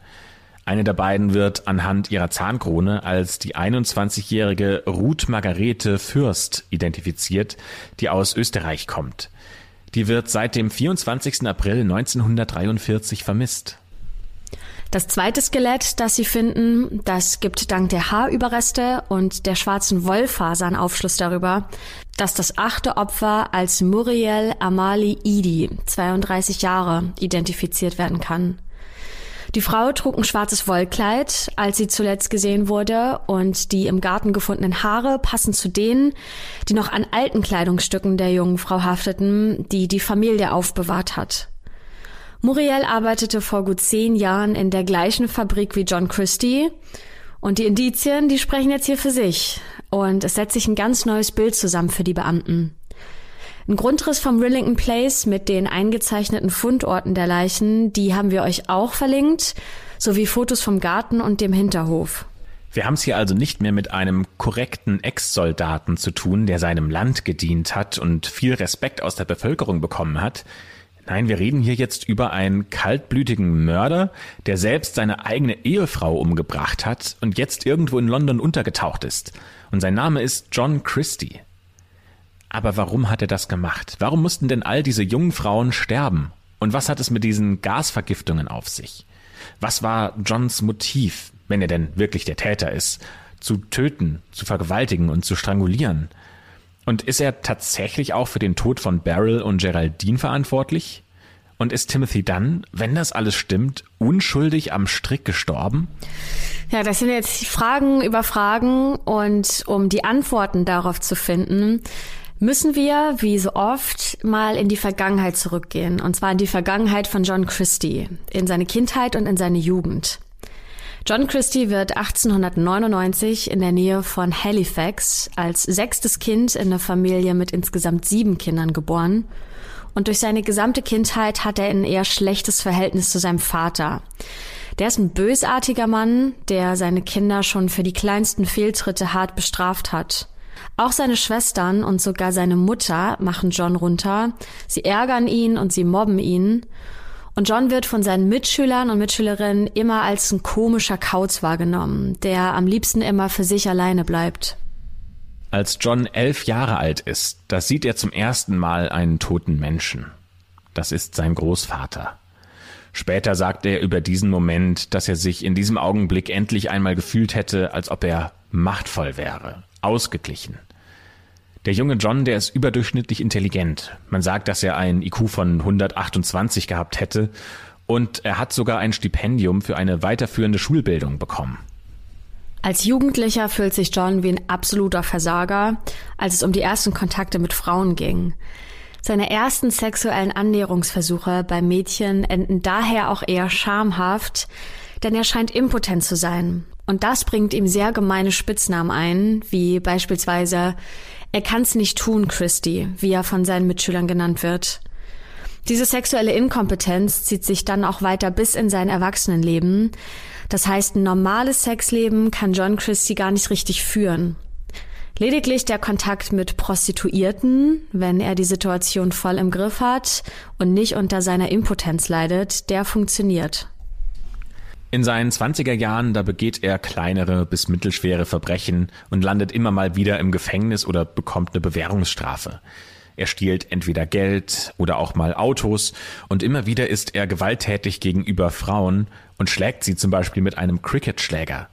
eine der beiden wird anhand ihrer Zahnkrone als die 21-jährige Ruth Margarete Fürst identifiziert, die aus Österreich kommt. Die wird seit dem 24. April 1943 vermisst. Das zweite Skelett, das sie finden, das gibt dank der Haarüberreste und der schwarzen Wollfasern Aufschluss darüber, dass das achte Opfer als Muriel Amali Idi, 32 Jahre, identifiziert werden kann. Die Frau trug ein schwarzes Wollkleid, als sie zuletzt gesehen wurde, und die im Garten gefundenen Haare passen zu denen, die noch an alten Kleidungsstücken der jungen Frau hafteten, die die Familie aufbewahrt hat. Muriel arbeitete vor gut zehn Jahren in der gleichen Fabrik wie John Christie, und die Indizien, die sprechen jetzt hier für sich. Und es setzt sich ein ganz neues Bild zusammen für die Beamten. Ein Grundriss vom Rillington Place mit den eingezeichneten Fundorten der Leichen, die haben wir euch auch verlinkt, sowie Fotos vom Garten und dem Hinterhof. Wir haben es hier also nicht mehr mit einem korrekten Ex-Soldaten zu tun, der seinem Land gedient hat und viel Respekt aus der Bevölkerung bekommen hat. Nein, wir reden hier jetzt über einen kaltblütigen Mörder, der selbst seine eigene Ehefrau umgebracht hat und jetzt irgendwo in London untergetaucht ist. Und sein Name ist John Christie. Aber warum hat er das gemacht? Warum mussten denn all diese jungen Frauen sterben? Und was hat es mit diesen Gasvergiftungen auf sich? Was war Johns Motiv, wenn er denn wirklich der Täter ist, zu töten, zu vergewaltigen und zu strangulieren? Und ist er tatsächlich auch für den Tod von Beryl und Geraldine verantwortlich? Und ist Timothy Dunn, wenn das alles stimmt, unschuldig am Strick gestorben? Ja, das sind jetzt Fragen über Fragen und um die Antworten darauf zu finden, müssen wir, wie so oft, mal in die Vergangenheit zurückgehen. Und zwar in die Vergangenheit von John Christie, in seine Kindheit und in seine Jugend. John Christie wird 1899 in der Nähe von Halifax als sechstes Kind in einer Familie mit insgesamt sieben Kindern geboren. Und durch seine gesamte Kindheit hat er ein eher schlechtes Verhältnis zu seinem Vater. Der ist ein bösartiger Mann, der seine Kinder schon für die kleinsten Fehltritte hart bestraft hat. Auch seine Schwestern und sogar seine Mutter machen John runter. Sie ärgern ihn und sie mobben ihn. Und John wird von seinen Mitschülern und Mitschülerinnen immer als ein komischer Kauz wahrgenommen, der am liebsten immer für sich alleine bleibt. Als John elf Jahre alt ist, da sieht er zum ersten Mal einen toten Menschen. Das ist sein Großvater. Später sagt er über diesen Moment, dass er sich in diesem Augenblick endlich einmal gefühlt hätte, als ob er machtvoll wäre, ausgeglichen. Der junge John, der ist überdurchschnittlich intelligent. Man sagt, dass er ein IQ von 128 gehabt hätte und er hat sogar ein Stipendium für eine weiterführende Schulbildung bekommen. Als Jugendlicher fühlt sich John wie ein absoluter Versager, als es um die ersten Kontakte mit Frauen ging. Seine ersten sexuellen Annäherungsversuche bei Mädchen enden daher auch eher schamhaft, denn er scheint impotent zu sein und das bringt ihm sehr gemeine Spitznamen ein, wie beispielsweise er kann's nicht tun, Christy, wie er von seinen Mitschülern genannt wird. Diese sexuelle Inkompetenz zieht sich dann auch weiter bis in sein Erwachsenenleben. Das heißt, ein normales Sexleben kann John Christie gar nicht richtig führen. Lediglich der Kontakt mit Prostituierten, wenn er die Situation voll im Griff hat und nicht unter seiner Impotenz leidet, der funktioniert. In seinen 20er Jahren, da begeht er kleinere bis mittelschwere Verbrechen und landet immer mal wieder im Gefängnis oder bekommt eine Bewährungsstrafe. Er stiehlt entweder Geld oder auch mal Autos und immer wieder ist er gewalttätig gegenüber Frauen und schlägt sie zum Beispiel mit einem Cricketschläger.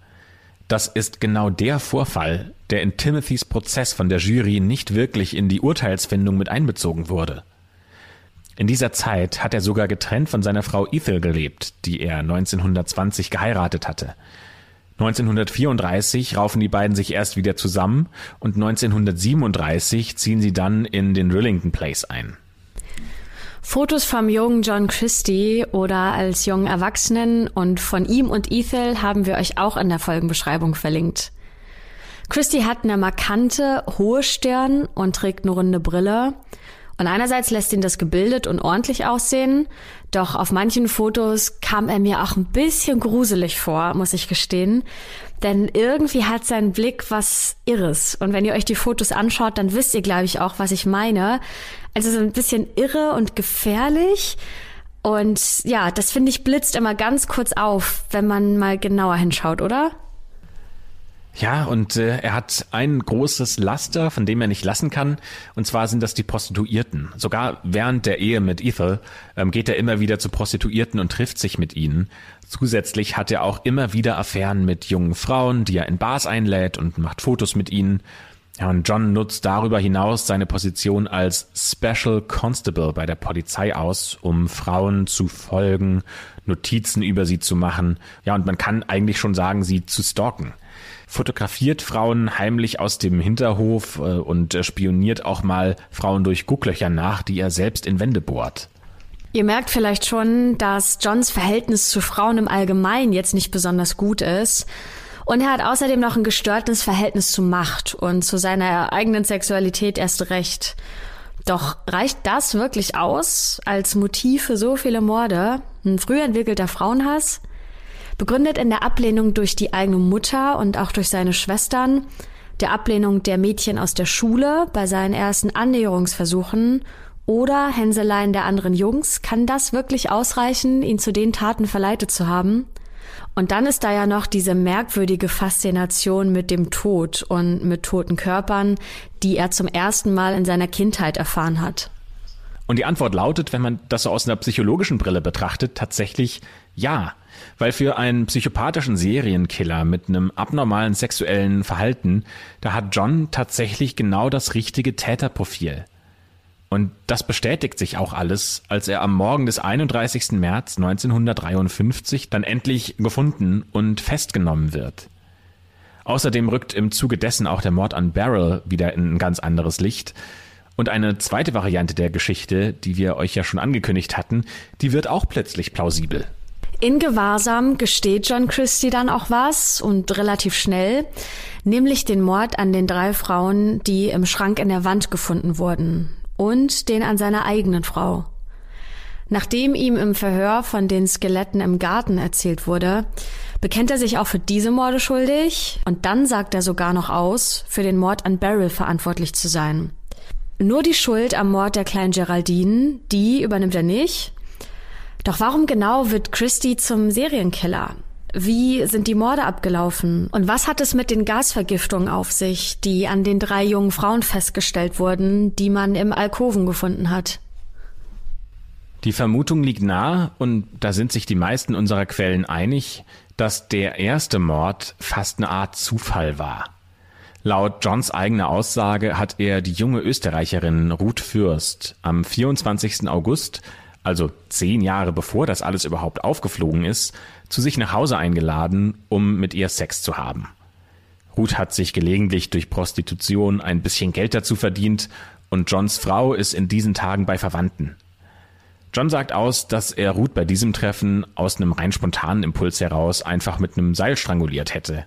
Das ist genau der Vorfall, der in Timothys Prozess von der Jury nicht wirklich in die Urteilsfindung mit einbezogen wurde. In dieser Zeit hat er sogar getrennt von seiner Frau Ethel gelebt, die er 1920 geheiratet hatte. 1934 raufen die beiden sich erst wieder zusammen und 1937 ziehen sie dann in den Rillington Place ein. Fotos vom jungen John Christie oder als jungen Erwachsenen und von ihm und Ethel haben wir euch auch in der Folgenbeschreibung verlinkt. Christie hat eine markante, hohe Stirn und trägt eine runde Brille. Und einerseits lässt ihn das gebildet und ordentlich aussehen, doch auf manchen Fotos kam er mir auch ein bisschen gruselig vor, muss ich gestehen. Denn irgendwie hat sein Blick was Irres. Und wenn ihr euch die Fotos anschaut, dann wisst ihr, glaube ich, auch, was ich meine. Also so ein bisschen irre und gefährlich. Und ja, das finde ich blitzt immer ganz kurz auf, wenn man mal genauer hinschaut, oder? Ja, und äh, er hat ein großes Laster, von dem er nicht lassen kann, und zwar sind das die Prostituierten. Sogar während der Ehe mit Ethel ähm, geht er immer wieder zu Prostituierten und trifft sich mit ihnen. Zusätzlich hat er auch immer wieder Affären mit jungen Frauen, die er in Bars einlädt und macht Fotos mit ihnen. Ja, und John nutzt darüber hinaus seine Position als Special Constable bei der Polizei aus, um Frauen zu folgen, Notizen über sie zu machen. Ja, und man kann eigentlich schon sagen, sie zu stalken fotografiert Frauen heimlich aus dem Hinterhof äh, und äh, spioniert auch mal Frauen durch Gucklöcher nach, die er selbst in Wände bohrt. Ihr merkt vielleicht schon, dass Johns Verhältnis zu Frauen im Allgemeinen jetzt nicht besonders gut ist. Und er hat außerdem noch ein gestörtes Verhältnis zu Macht und zu seiner eigenen Sexualität erst recht. Doch reicht das wirklich aus als Motiv für so viele Morde? Ein früh entwickelter Frauenhass? Begründet in der Ablehnung durch die eigene Mutter und auch durch seine Schwestern, der Ablehnung der Mädchen aus der Schule bei seinen ersten Annäherungsversuchen oder Hänseleien der anderen Jungs, kann das wirklich ausreichen, ihn zu den Taten verleitet zu haben? Und dann ist da ja noch diese merkwürdige Faszination mit dem Tod und mit toten Körpern, die er zum ersten Mal in seiner Kindheit erfahren hat. Und die Antwort lautet, wenn man das so aus einer psychologischen Brille betrachtet, tatsächlich ja. Weil für einen psychopathischen Serienkiller mit einem abnormalen sexuellen Verhalten, da hat John tatsächlich genau das richtige Täterprofil. Und das bestätigt sich auch alles, als er am Morgen des 31. März 1953 dann endlich gefunden und festgenommen wird. Außerdem rückt im Zuge dessen auch der Mord an Barrel wieder in ein ganz anderes Licht. Und eine zweite Variante der Geschichte, die wir euch ja schon angekündigt hatten, die wird auch plötzlich plausibel. In Gewahrsam gesteht John Christie dann auch was und relativ schnell, nämlich den Mord an den drei Frauen, die im Schrank in der Wand gefunden wurden und den an seiner eigenen Frau. Nachdem ihm im Verhör von den Skeletten im Garten erzählt wurde, bekennt er sich auch für diese Morde schuldig und dann sagt er sogar noch aus, für den Mord an Beryl verantwortlich zu sein. Nur die Schuld am Mord der kleinen Geraldine, die übernimmt er nicht doch warum genau wird Christie zum Serienkiller? Wie sind die Morde abgelaufen? Und was hat es mit den Gasvergiftungen auf sich, die an den drei jungen Frauen festgestellt wurden, die man im Alkoven gefunden hat? Die Vermutung liegt nahe, und da sind sich die meisten unserer Quellen einig, dass der erste Mord fast eine Art Zufall war. Laut Johns eigener Aussage hat er die junge Österreicherin Ruth Fürst am 24. August also zehn Jahre bevor das alles überhaupt aufgeflogen ist, zu sich nach Hause eingeladen, um mit ihr Sex zu haben. Ruth hat sich gelegentlich durch Prostitution ein bisschen Geld dazu verdient und Johns Frau ist in diesen Tagen bei Verwandten. John sagt aus, dass er Ruth bei diesem Treffen aus einem rein spontanen Impuls heraus einfach mit einem Seil stranguliert hätte.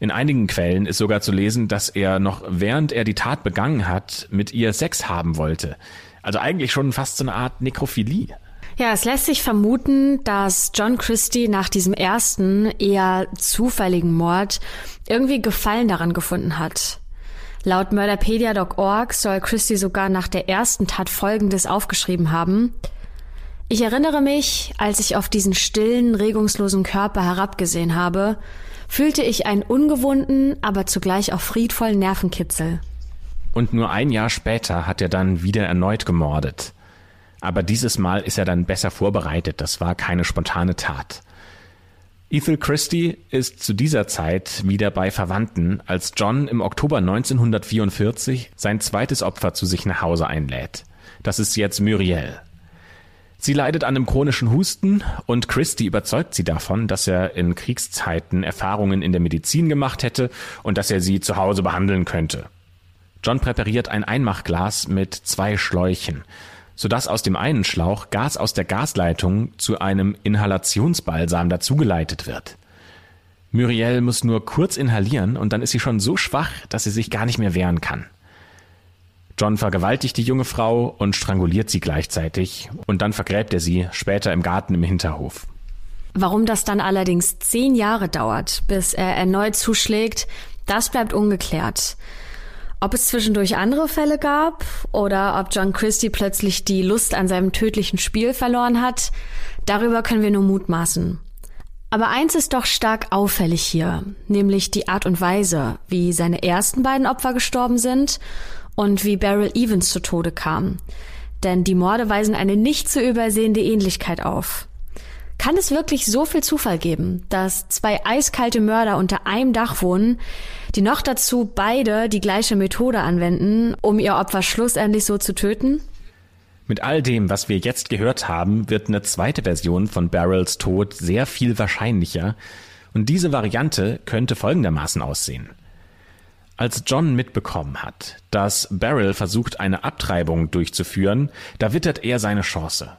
In einigen Quellen ist sogar zu lesen, dass er noch während er die Tat begangen hat, mit ihr Sex haben wollte. Also eigentlich schon fast so eine Art Nekrophilie. Ja, es lässt sich vermuten, dass John Christie nach diesem ersten, eher zufälligen Mord irgendwie Gefallen daran gefunden hat. Laut murderpedia.org soll Christie sogar nach der ersten Tat Folgendes aufgeschrieben haben. Ich erinnere mich, als ich auf diesen stillen, regungslosen Körper herabgesehen habe, fühlte ich einen ungewohnten, aber zugleich auch friedvollen Nervenkitzel. Und nur ein Jahr später hat er dann wieder erneut gemordet. Aber dieses Mal ist er dann besser vorbereitet, das war keine spontane Tat. Ethel Christie ist zu dieser Zeit wieder bei Verwandten, als John im Oktober 1944 sein zweites Opfer zu sich nach Hause einlädt. Das ist jetzt Muriel. Sie leidet an einem chronischen Husten und Christie überzeugt sie davon, dass er in Kriegszeiten Erfahrungen in der Medizin gemacht hätte und dass er sie zu Hause behandeln könnte. John präpariert ein Einmachglas mit zwei Schläuchen sodass aus dem einen Schlauch Gas aus der Gasleitung zu einem Inhalationsbalsam dazugeleitet wird. Muriel muss nur kurz inhalieren und dann ist sie schon so schwach, dass sie sich gar nicht mehr wehren kann. John vergewaltigt die junge Frau und stranguliert sie gleichzeitig und dann vergräbt er sie später im Garten im Hinterhof. Warum das dann allerdings zehn Jahre dauert, bis er erneut zuschlägt, das bleibt ungeklärt. Ob es zwischendurch andere Fälle gab oder ob John Christie plötzlich die Lust an seinem tödlichen Spiel verloren hat, darüber können wir nur mutmaßen. Aber eins ist doch stark auffällig hier, nämlich die Art und Weise, wie seine ersten beiden Opfer gestorben sind und wie Beryl Evans zu Tode kam. Denn die Morde weisen eine nicht zu übersehende Ähnlichkeit auf. Kann es wirklich so viel Zufall geben, dass zwei eiskalte Mörder unter einem Dach wohnen, die noch dazu beide die gleiche Methode anwenden, um ihr Opfer schlussendlich so zu töten? Mit all dem, was wir jetzt gehört haben, wird eine zweite Version von Barrels Tod sehr viel wahrscheinlicher. Und diese Variante könnte folgendermaßen aussehen. Als John mitbekommen hat, dass Beryl versucht, eine Abtreibung durchzuführen, da wittert er seine Chance.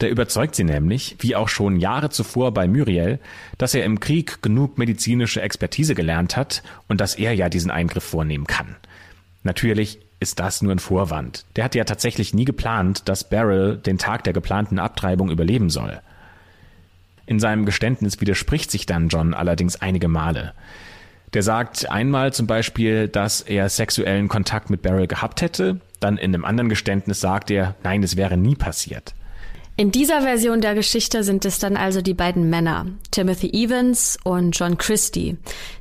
Der überzeugt sie nämlich, wie auch schon Jahre zuvor bei Muriel, dass er im Krieg genug medizinische Expertise gelernt hat und dass er ja diesen Eingriff vornehmen kann. Natürlich ist das nur ein Vorwand. Der hat ja tatsächlich nie geplant, dass Beryl den Tag der geplanten Abtreibung überleben soll. In seinem Geständnis widerspricht sich dann John allerdings einige Male. Der sagt einmal zum Beispiel, dass er sexuellen Kontakt mit Beryl gehabt hätte, dann in einem anderen Geständnis sagt er, nein, es wäre nie passiert. In dieser Version der Geschichte sind es dann also die beiden Männer, Timothy Evans und John Christie,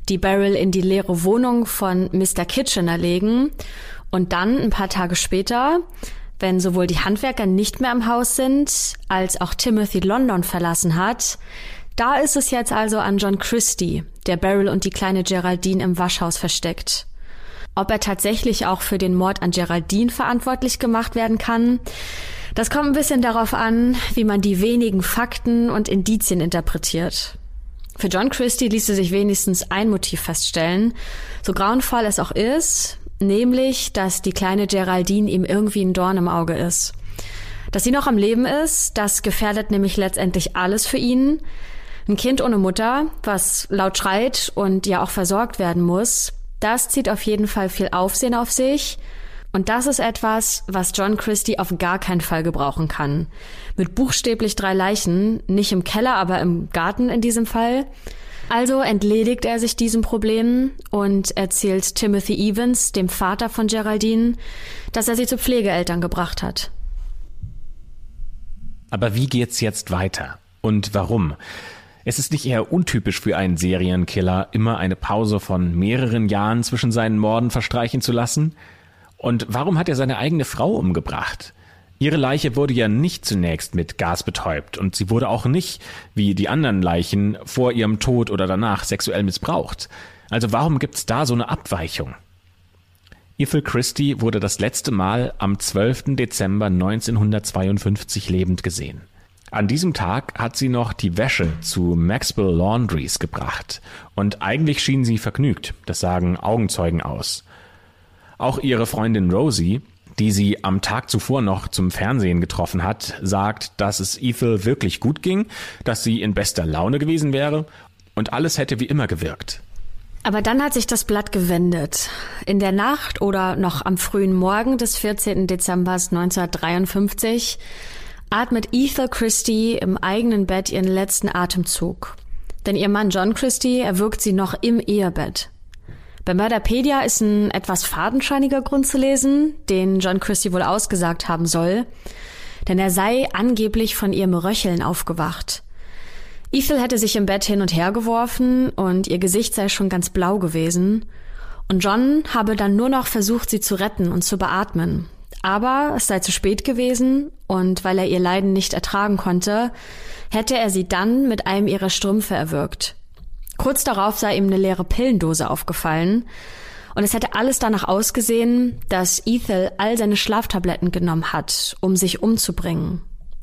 die Beryl in die leere Wohnung von Mr. Kitchener legen und dann ein paar Tage später, wenn sowohl die Handwerker nicht mehr im Haus sind, als auch Timothy London verlassen hat, da ist es jetzt also an John Christie, der Beryl und die kleine Geraldine im Waschhaus versteckt. Ob er tatsächlich auch für den Mord an Geraldine verantwortlich gemacht werden kann, das kommt ein bisschen darauf an, wie man die wenigen Fakten und Indizien interpretiert. Für John Christie ließe sich wenigstens ein Motiv feststellen, so grauenvoll es auch ist, nämlich, dass die kleine Geraldine ihm irgendwie ein Dorn im Auge ist. Dass sie noch am Leben ist, das gefährdet nämlich letztendlich alles für ihn. Ein Kind ohne Mutter, was laut schreit und ja auch versorgt werden muss, das zieht auf jeden Fall viel Aufsehen auf sich und das ist etwas, was John Christie auf gar keinen Fall gebrauchen kann. Mit buchstäblich drei Leichen, nicht im Keller, aber im Garten in diesem Fall. Also entledigt er sich diesem Problem und erzählt Timothy Evans, dem Vater von Geraldine, dass er sie zu Pflegeeltern gebracht hat. Aber wie geht's jetzt weiter? Und warum? Es ist nicht eher untypisch für einen Serienkiller, immer eine Pause von mehreren Jahren zwischen seinen Morden verstreichen zu lassen? Und warum hat er seine eigene Frau umgebracht? Ihre Leiche wurde ja nicht zunächst mit Gas betäubt und sie wurde auch nicht, wie die anderen Leichen, vor ihrem Tod oder danach sexuell missbraucht. Also warum gibt's da so eine Abweichung? Ethel Christie wurde das letzte Mal am 12. Dezember 1952 lebend gesehen. An diesem Tag hat sie noch die Wäsche zu Maxwell Laundries gebracht. Und eigentlich schien sie vergnügt, das sagen Augenzeugen aus. Auch ihre Freundin Rosie, die sie am Tag zuvor noch zum Fernsehen getroffen hat, sagt, dass es Ethel wirklich gut ging, dass sie in bester Laune gewesen wäre und alles hätte wie immer gewirkt. Aber dann hat sich das Blatt gewendet. In der Nacht oder noch am frühen Morgen des 14. Dezember 1953 atmet Ethel Christie im eigenen Bett ihren letzten Atemzug. Denn ihr Mann John Christie erwürgt sie noch im Ehebett. Bei Murderpedia ist ein etwas fadenscheiniger Grund zu lesen, den John Christie wohl ausgesagt haben soll, denn er sei angeblich von ihrem Röcheln aufgewacht. Ethel hätte sich im Bett hin und her geworfen und ihr Gesicht sei schon ganz blau gewesen. Und John habe dann nur noch versucht, sie zu retten und zu beatmen. Aber es sei zu spät gewesen und weil er ihr Leiden nicht ertragen konnte, hätte er sie dann mit einem ihrer Strümpfe erwürgt. Kurz darauf sei ihm eine leere Pillendose aufgefallen und es hätte alles danach ausgesehen, dass Ethel all seine Schlaftabletten genommen hat, um sich umzubringen.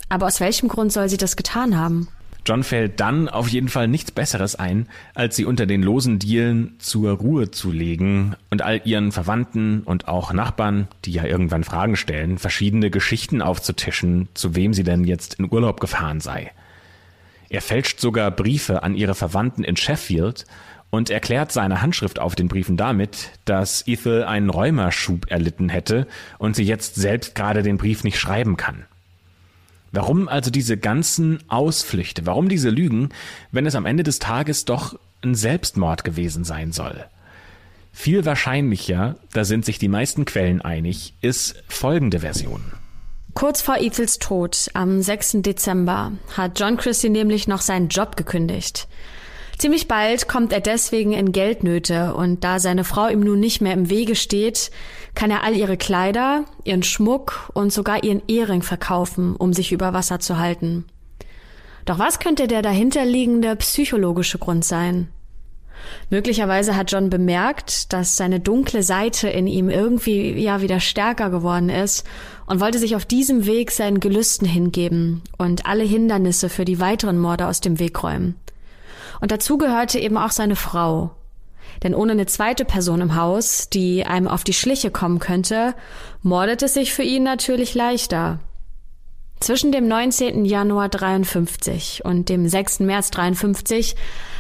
Aber aus welchem Grund soll sie das getan haben? John fällt dann auf jeden Fall nichts Besseres ein, als sie unter den losen Dielen zur Ruhe zu legen und all ihren Verwandten und auch Nachbarn, die ja irgendwann Fragen stellen, verschiedene Geschichten aufzutischen, zu wem sie denn jetzt in Urlaub gefahren sei. Er fälscht sogar Briefe an ihre Verwandten in Sheffield und erklärt seine Handschrift auf den Briefen damit, dass Ethel einen Rheumaschub erlitten hätte und sie jetzt selbst gerade den Brief nicht schreiben kann. Warum also diese ganzen Ausflüchte? Warum diese Lügen, wenn es am Ende des Tages doch ein Selbstmord gewesen sein soll? Viel wahrscheinlicher, da sind sich die meisten Quellen einig, ist folgende Version. Kurz vor Ethels Tod am 6. Dezember hat John Christie nämlich noch seinen Job gekündigt. Ziemlich bald kommt er deswegen in Geldnöte und da seine Frau ihm nun nicht mehr im Wege steht, kann er all ihre Kleider, ihren Schmuck und sogar ihren Ehering verkaufen, um sich über Wasser zu halten. Doch was könnte der dahinterliegende psychologische Grund sein? Möglicherweise hat John bemerkt, dass seine dunkle Seite in ihm irgendwie ja wieder stärker geworden ist und wollte sich auf diesem Weg seinen Gelüsten hingeben und alle Hindernisse für die weiteren Morde aus dem Weg räumen. Und dazu gehörte eben auch seine Frau. Denn ohne eine zweite Person im Haus, die einem auf die Schliche kommen könnte, mordet es sich für ihn natürlich leichter. Zwischen dem 19. Januar 53 und dem 6. März 53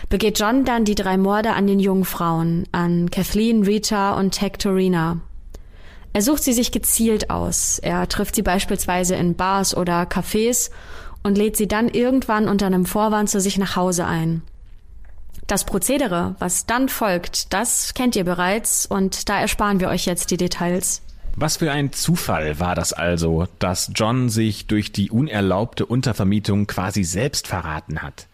begeht John dann die drei Morde an den jungen Frauen, an Kathleen, Rita und Hectorina. Er sucht sie sich gezielt aus. Er trifft sie beispielsweise in Bars oder Cafés und lädt sie dann irgendwann unter einem Vorwand zu sich nach Hause ein. Das Prozedere, was dann folgt, das kennt ihr bereits und da ersparen wir euch jetzt die Details. Was für ein Zufall war das also, dass John sich durch die unerlaubte Untervermietung quasi selbst verraten hat.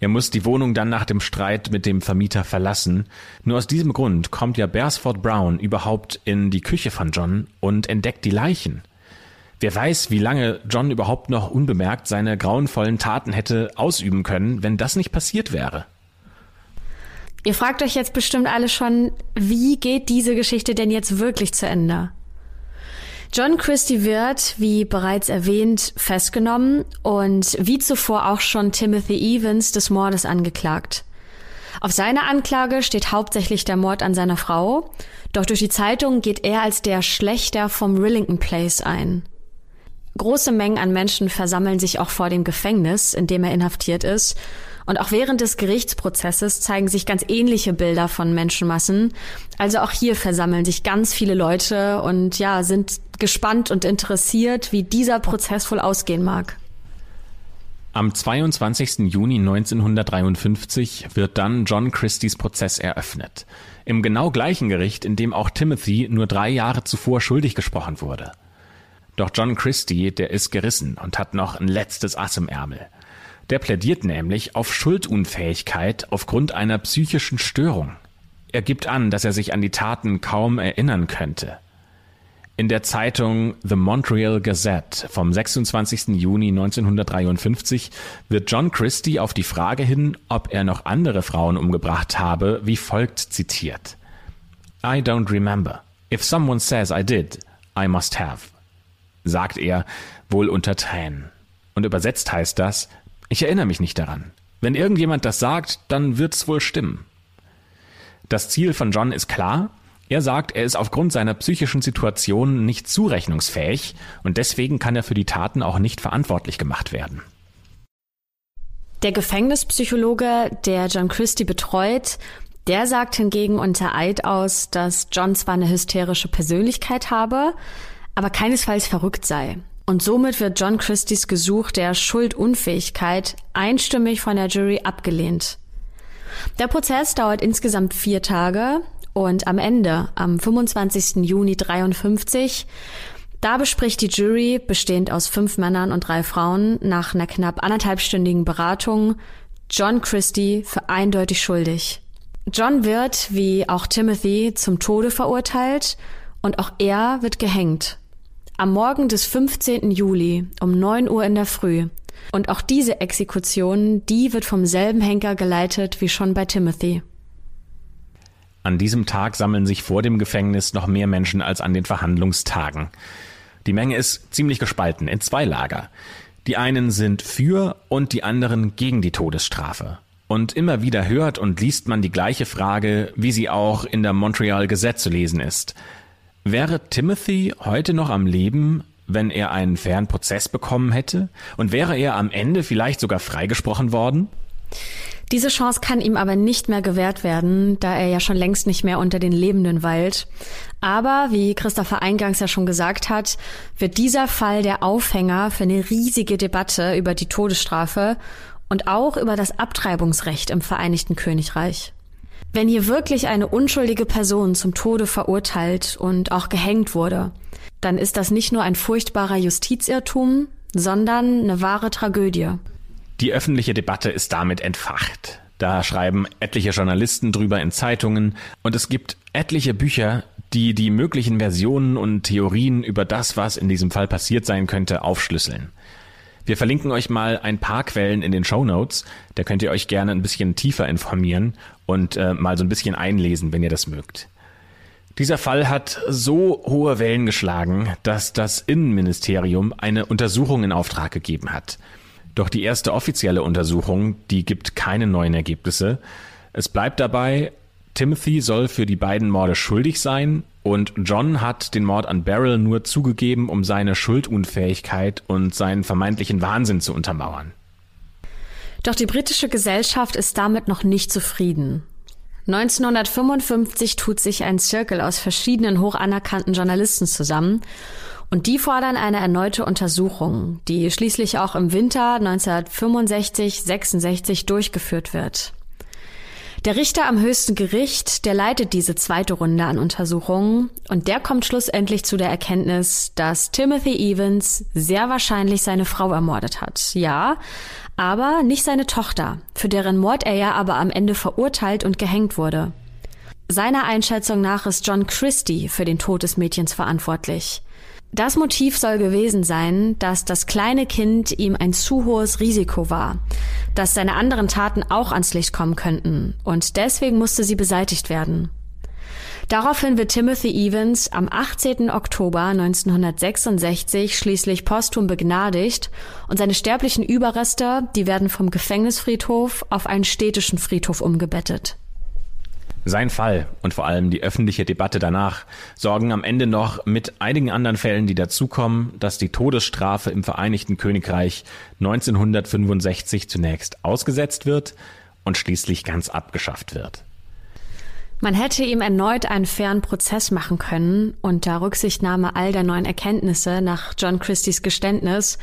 Er muss die Wohnung dann nach dem Streit mit dem Vermieter verlassen. Nur aus diesem Grund kommt ja Beresford Brown überhaupt in die Küche von John und entdeckt die Leichen. Wer weiß, wie lange John überhaupt noch unbemerkt seine grauenvollen Taten hätte ausüben können, wenn das nicht passiert wäre. Ihr fragt euch jetzt bestimmt alle schon, wie geht diese Geschichte denn jetzt wirklich zu Ende? John Christie wird, wie bereits erwähnt, festgenommen und wie zuvor auch schon Timothy Evans des Mordes angeklagt. Auf seiner Anklage steht hauptsächlich der Mord an seiner Frau, doch durch die Zeitung geht er als der Schlechter vom Rillington Place ein. Große Mengen an Menschen versammeln sich auch vor dem Gefängnis, in dem er inhaftiert ist, und auch während des Gerichtsprozesses zeigen sich ganz ähnliche Bilder von Menschenmassen. Also auch hier versammeln sich ganz viele Leute und ja, sind gespannt und interessiert, wie dieser Prozess wohl ausgehen mag. Am 22. Juni 1953 wird dann John Christies Prozess eröffnet. Im genau gleichen Gericht, in dem auch Timothy nur drei Jahre zuvor schuldig gesprochen wurde. Doch John Christie, der ist gerissen und hat noch ein letztes Ass im Ärmel. Der plädiert nämlich auf Schuldunfähigkeit aufgrund einer psychischen Störung. Er gibt an, dass er sich an die Taten kaum erinnern könnte. In der Zeitung The Montreal Gazette vom 26. Juni 1953 wird John Christie auf die Frage hin, ob er noch andere Frauen umgebracht habe, wie folgt zitiert. I don't remember. If someone says I did, I must have. Sagt er, wohl unter Tränen. Und übersetzt heißt das, ich erinnere mich nicht daran. Wenn irgendjemand das sagt, dann wird's wohl stimmen. Das Ziel von John ist klar. Er sagt, er ist aufgrund seiner psychischen Situation nicht zurechnungsfähig und deswegen kann er für die Taten auch nicht verantwortlich gemacht werden. Der Gefängnispsychologe, der John Christie betreut, der sagt hingegen unter Eid aus, dass John zwar eine hysterische Persönlichkeit habe, aber keinesfalls verrückt sei. Und somit wird John Christies Gesuch der Schuldunfähigkeit einstimmig von der Jury abgelehnt. Der Prozess dauert insgesamt vier Tage Und am Ende, am 25. Juni 53, da bespricht die Jury, bestehend aus fünf Männern und drei Frauen, nach einer knapp anderthalbstündigen Beratung John Christie für eindeutig schuldig. John wird, wie auch Timothy, zum Tode verurteilt und auch er wird gehängt. Am Morgen des 15. Juli um 9 Uhr in der Früh. Und auch diese Exekution, die wird vom selben Henker geleitet wie schon bei Timothy. An diesem Tag sammeln sich vor dem Gefängnis noch mehr Menschen als an den Verhandlungstagen. Die Menge ist ziemlich gespalten in zwei Lager. Die einen sind für und die anderen gegen die Todesstrafe. Und immer wieder hört und liest man die gleiche Frage, wie sie auch in der Montreal Gazette zu lesen ist. Wäre Timothy heute noch am Leben, wenn er einen fairen Prozess bekommen hätte? Und wäre er am Ende vielleicht sogar freigesprochen worden? Diese Chance kann ihm aber nicht mehr gewährt werden, da er ja schon längst nicht mehr unter den Lebenden weilt. Aber, wie Christopher eingangs ja schon gesagt hat, wird dieser Fall der Aufhänger für eine riesige Debatte über die Todesstrafe und auch über das Abtreibungsrecht im Vereinigten Königreich. Wenn hier wirklich eine unschuldige Person zum Tode verurteilt und auch gehängt wurde, dann ist das nicht nur ein furchtbarer Justizirrtum, sondern eine wahre Tragödie. Die öffentliche Debatte ist damit entfacht. Da schreiben etliche Journalisten drüber in Zeitungen und es gibt etliche Bücher, die die möglichen Versionen und Theorien über das, was in diesem Fall passiert sein könnte, aufschlüsseln. Wir verlinken euch mal ein paar Quellen in den Show Notes. Da könnt ihr euch gerne ein bisschen tiefer informieren und äh, mal so ein bisschen einlesen, wenn ihr das mögt. Dieser Fall hat so hohe Wellen geschlagen, dass das Innenministerium eine Untersuchung in Auftrag gegeben hat. Doch die erste offizielle Untersuchung, die gibt keine neuen Ergebnisse. Es bleibt dabei, Timothy soll für die beiden Morde schuldig sein und John hat den Mord an Beryl nur zugegeben, um seine Schuldunfähigkeit und seinen vermeintlichen Wahnsinn zu untermauern. Doch die britische Gesellschaft ist damit noch nicht zufrieden. 1955 tut sich ein Zirkel aus verschiedenen hoch anerkannten Journalisten zusammen und die fordern eine erneute Untersuchung, die schließlich auch im Winter 1965-66 durchgeführt wird. Der Richter am höchsten Gericht, der leitet diese zweite Runde an Untersuchungen und der kommt schlussendlich zu der Erkenntnis, dass Timothy Evans sehr wahrscheinlich seine Frau ermordet hat. Ja, aber nicht seine Tochter, für deren Mord er ja aber am Ende verurteilt und gehängt wurde. Seiner Einschätzung nach ist John Christie für den Tod des Mädchens verantwortlich. Das Motiv soll gewesen sein, dass das kleine Kind ihm ein zu hohes Risiko war, dass seine anderen Taten auch ans Licht kommen könnten und deswegen musste sie beseitigt werden. Daraufhin wird Timothy Evans am 18. Oktober 1966 schließlich posthum begnadigt und seine sterblichen Überreste, die werden vom Gefängnisfriedhof auf einen städtischen Friedhof umgebettet. Sein Fall und vor allem die öffentliche Debatte danach sorgen am Ende noch mit einigen anderen Fällen, die dazukommen, dass die Todesstrafe im Vereinigten Königreich 1965 zunächst ausgesetzt wird und schließlich ganz abgeschafft wird. Man hätte ihm erneut einen fairen Prozess machen können unter Rücksichtnahme all der neuen Erkenntnisse nach John Christies Geständnis.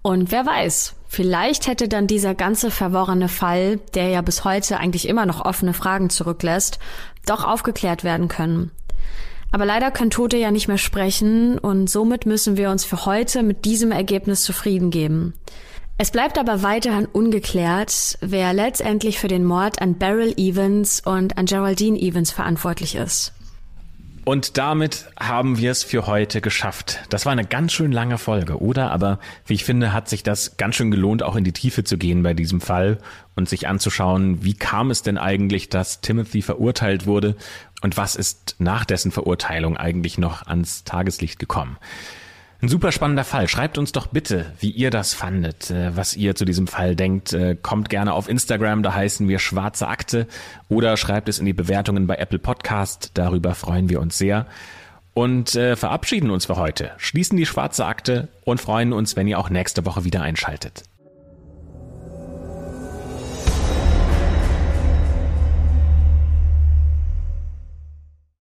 Und wer weiß, Vielleicht hätte dann dieser ganze verworrene Fall, der ja bis heute eigentlich immer noch offene Fragen zurücklässt, doch aufgeklärt werden können. Aber leider können Tote ja nicht mehr sprechen und somit müssen wir uns für heute mit diesem Ergebnis zufrieden geben. Es bleibt aber weiterhin ungeklärt, wer letztendlich für den Mord an Beryl Evans und an Geraldine Evans verantwortlich ist. Und damit haben wir es für heute geschafft. Das war eine ganz schön lange Folge, oder? Aber wie ich finde, hat sich das ganz schön gelohnt, auch in die Tiefe zu gehen bei diesem Fall und sich anzuschauen, wie kam es denn eigentlich, dass Timothy verurteilt wurde und was ist nach dessen Verurteilung eigentlich noch ans Tageslicht gekommen. Ein super spannender Fall. Schreibt uns doch bitte, wie ihr das fandet, äh, was ihr zu diesem Fall denkt. Äh, kommt gerne auf Instagram, da heißen wir Schwarze Akte oder schreibt es in die Bewertungen bei Apple Podcast. Darüber freuen wir uns sehr. Und äh, verabschieden uns für heute, schließen die Schwarze Akte und freuen uns, wenn ihr auch nächste Woche wieder einschaltet.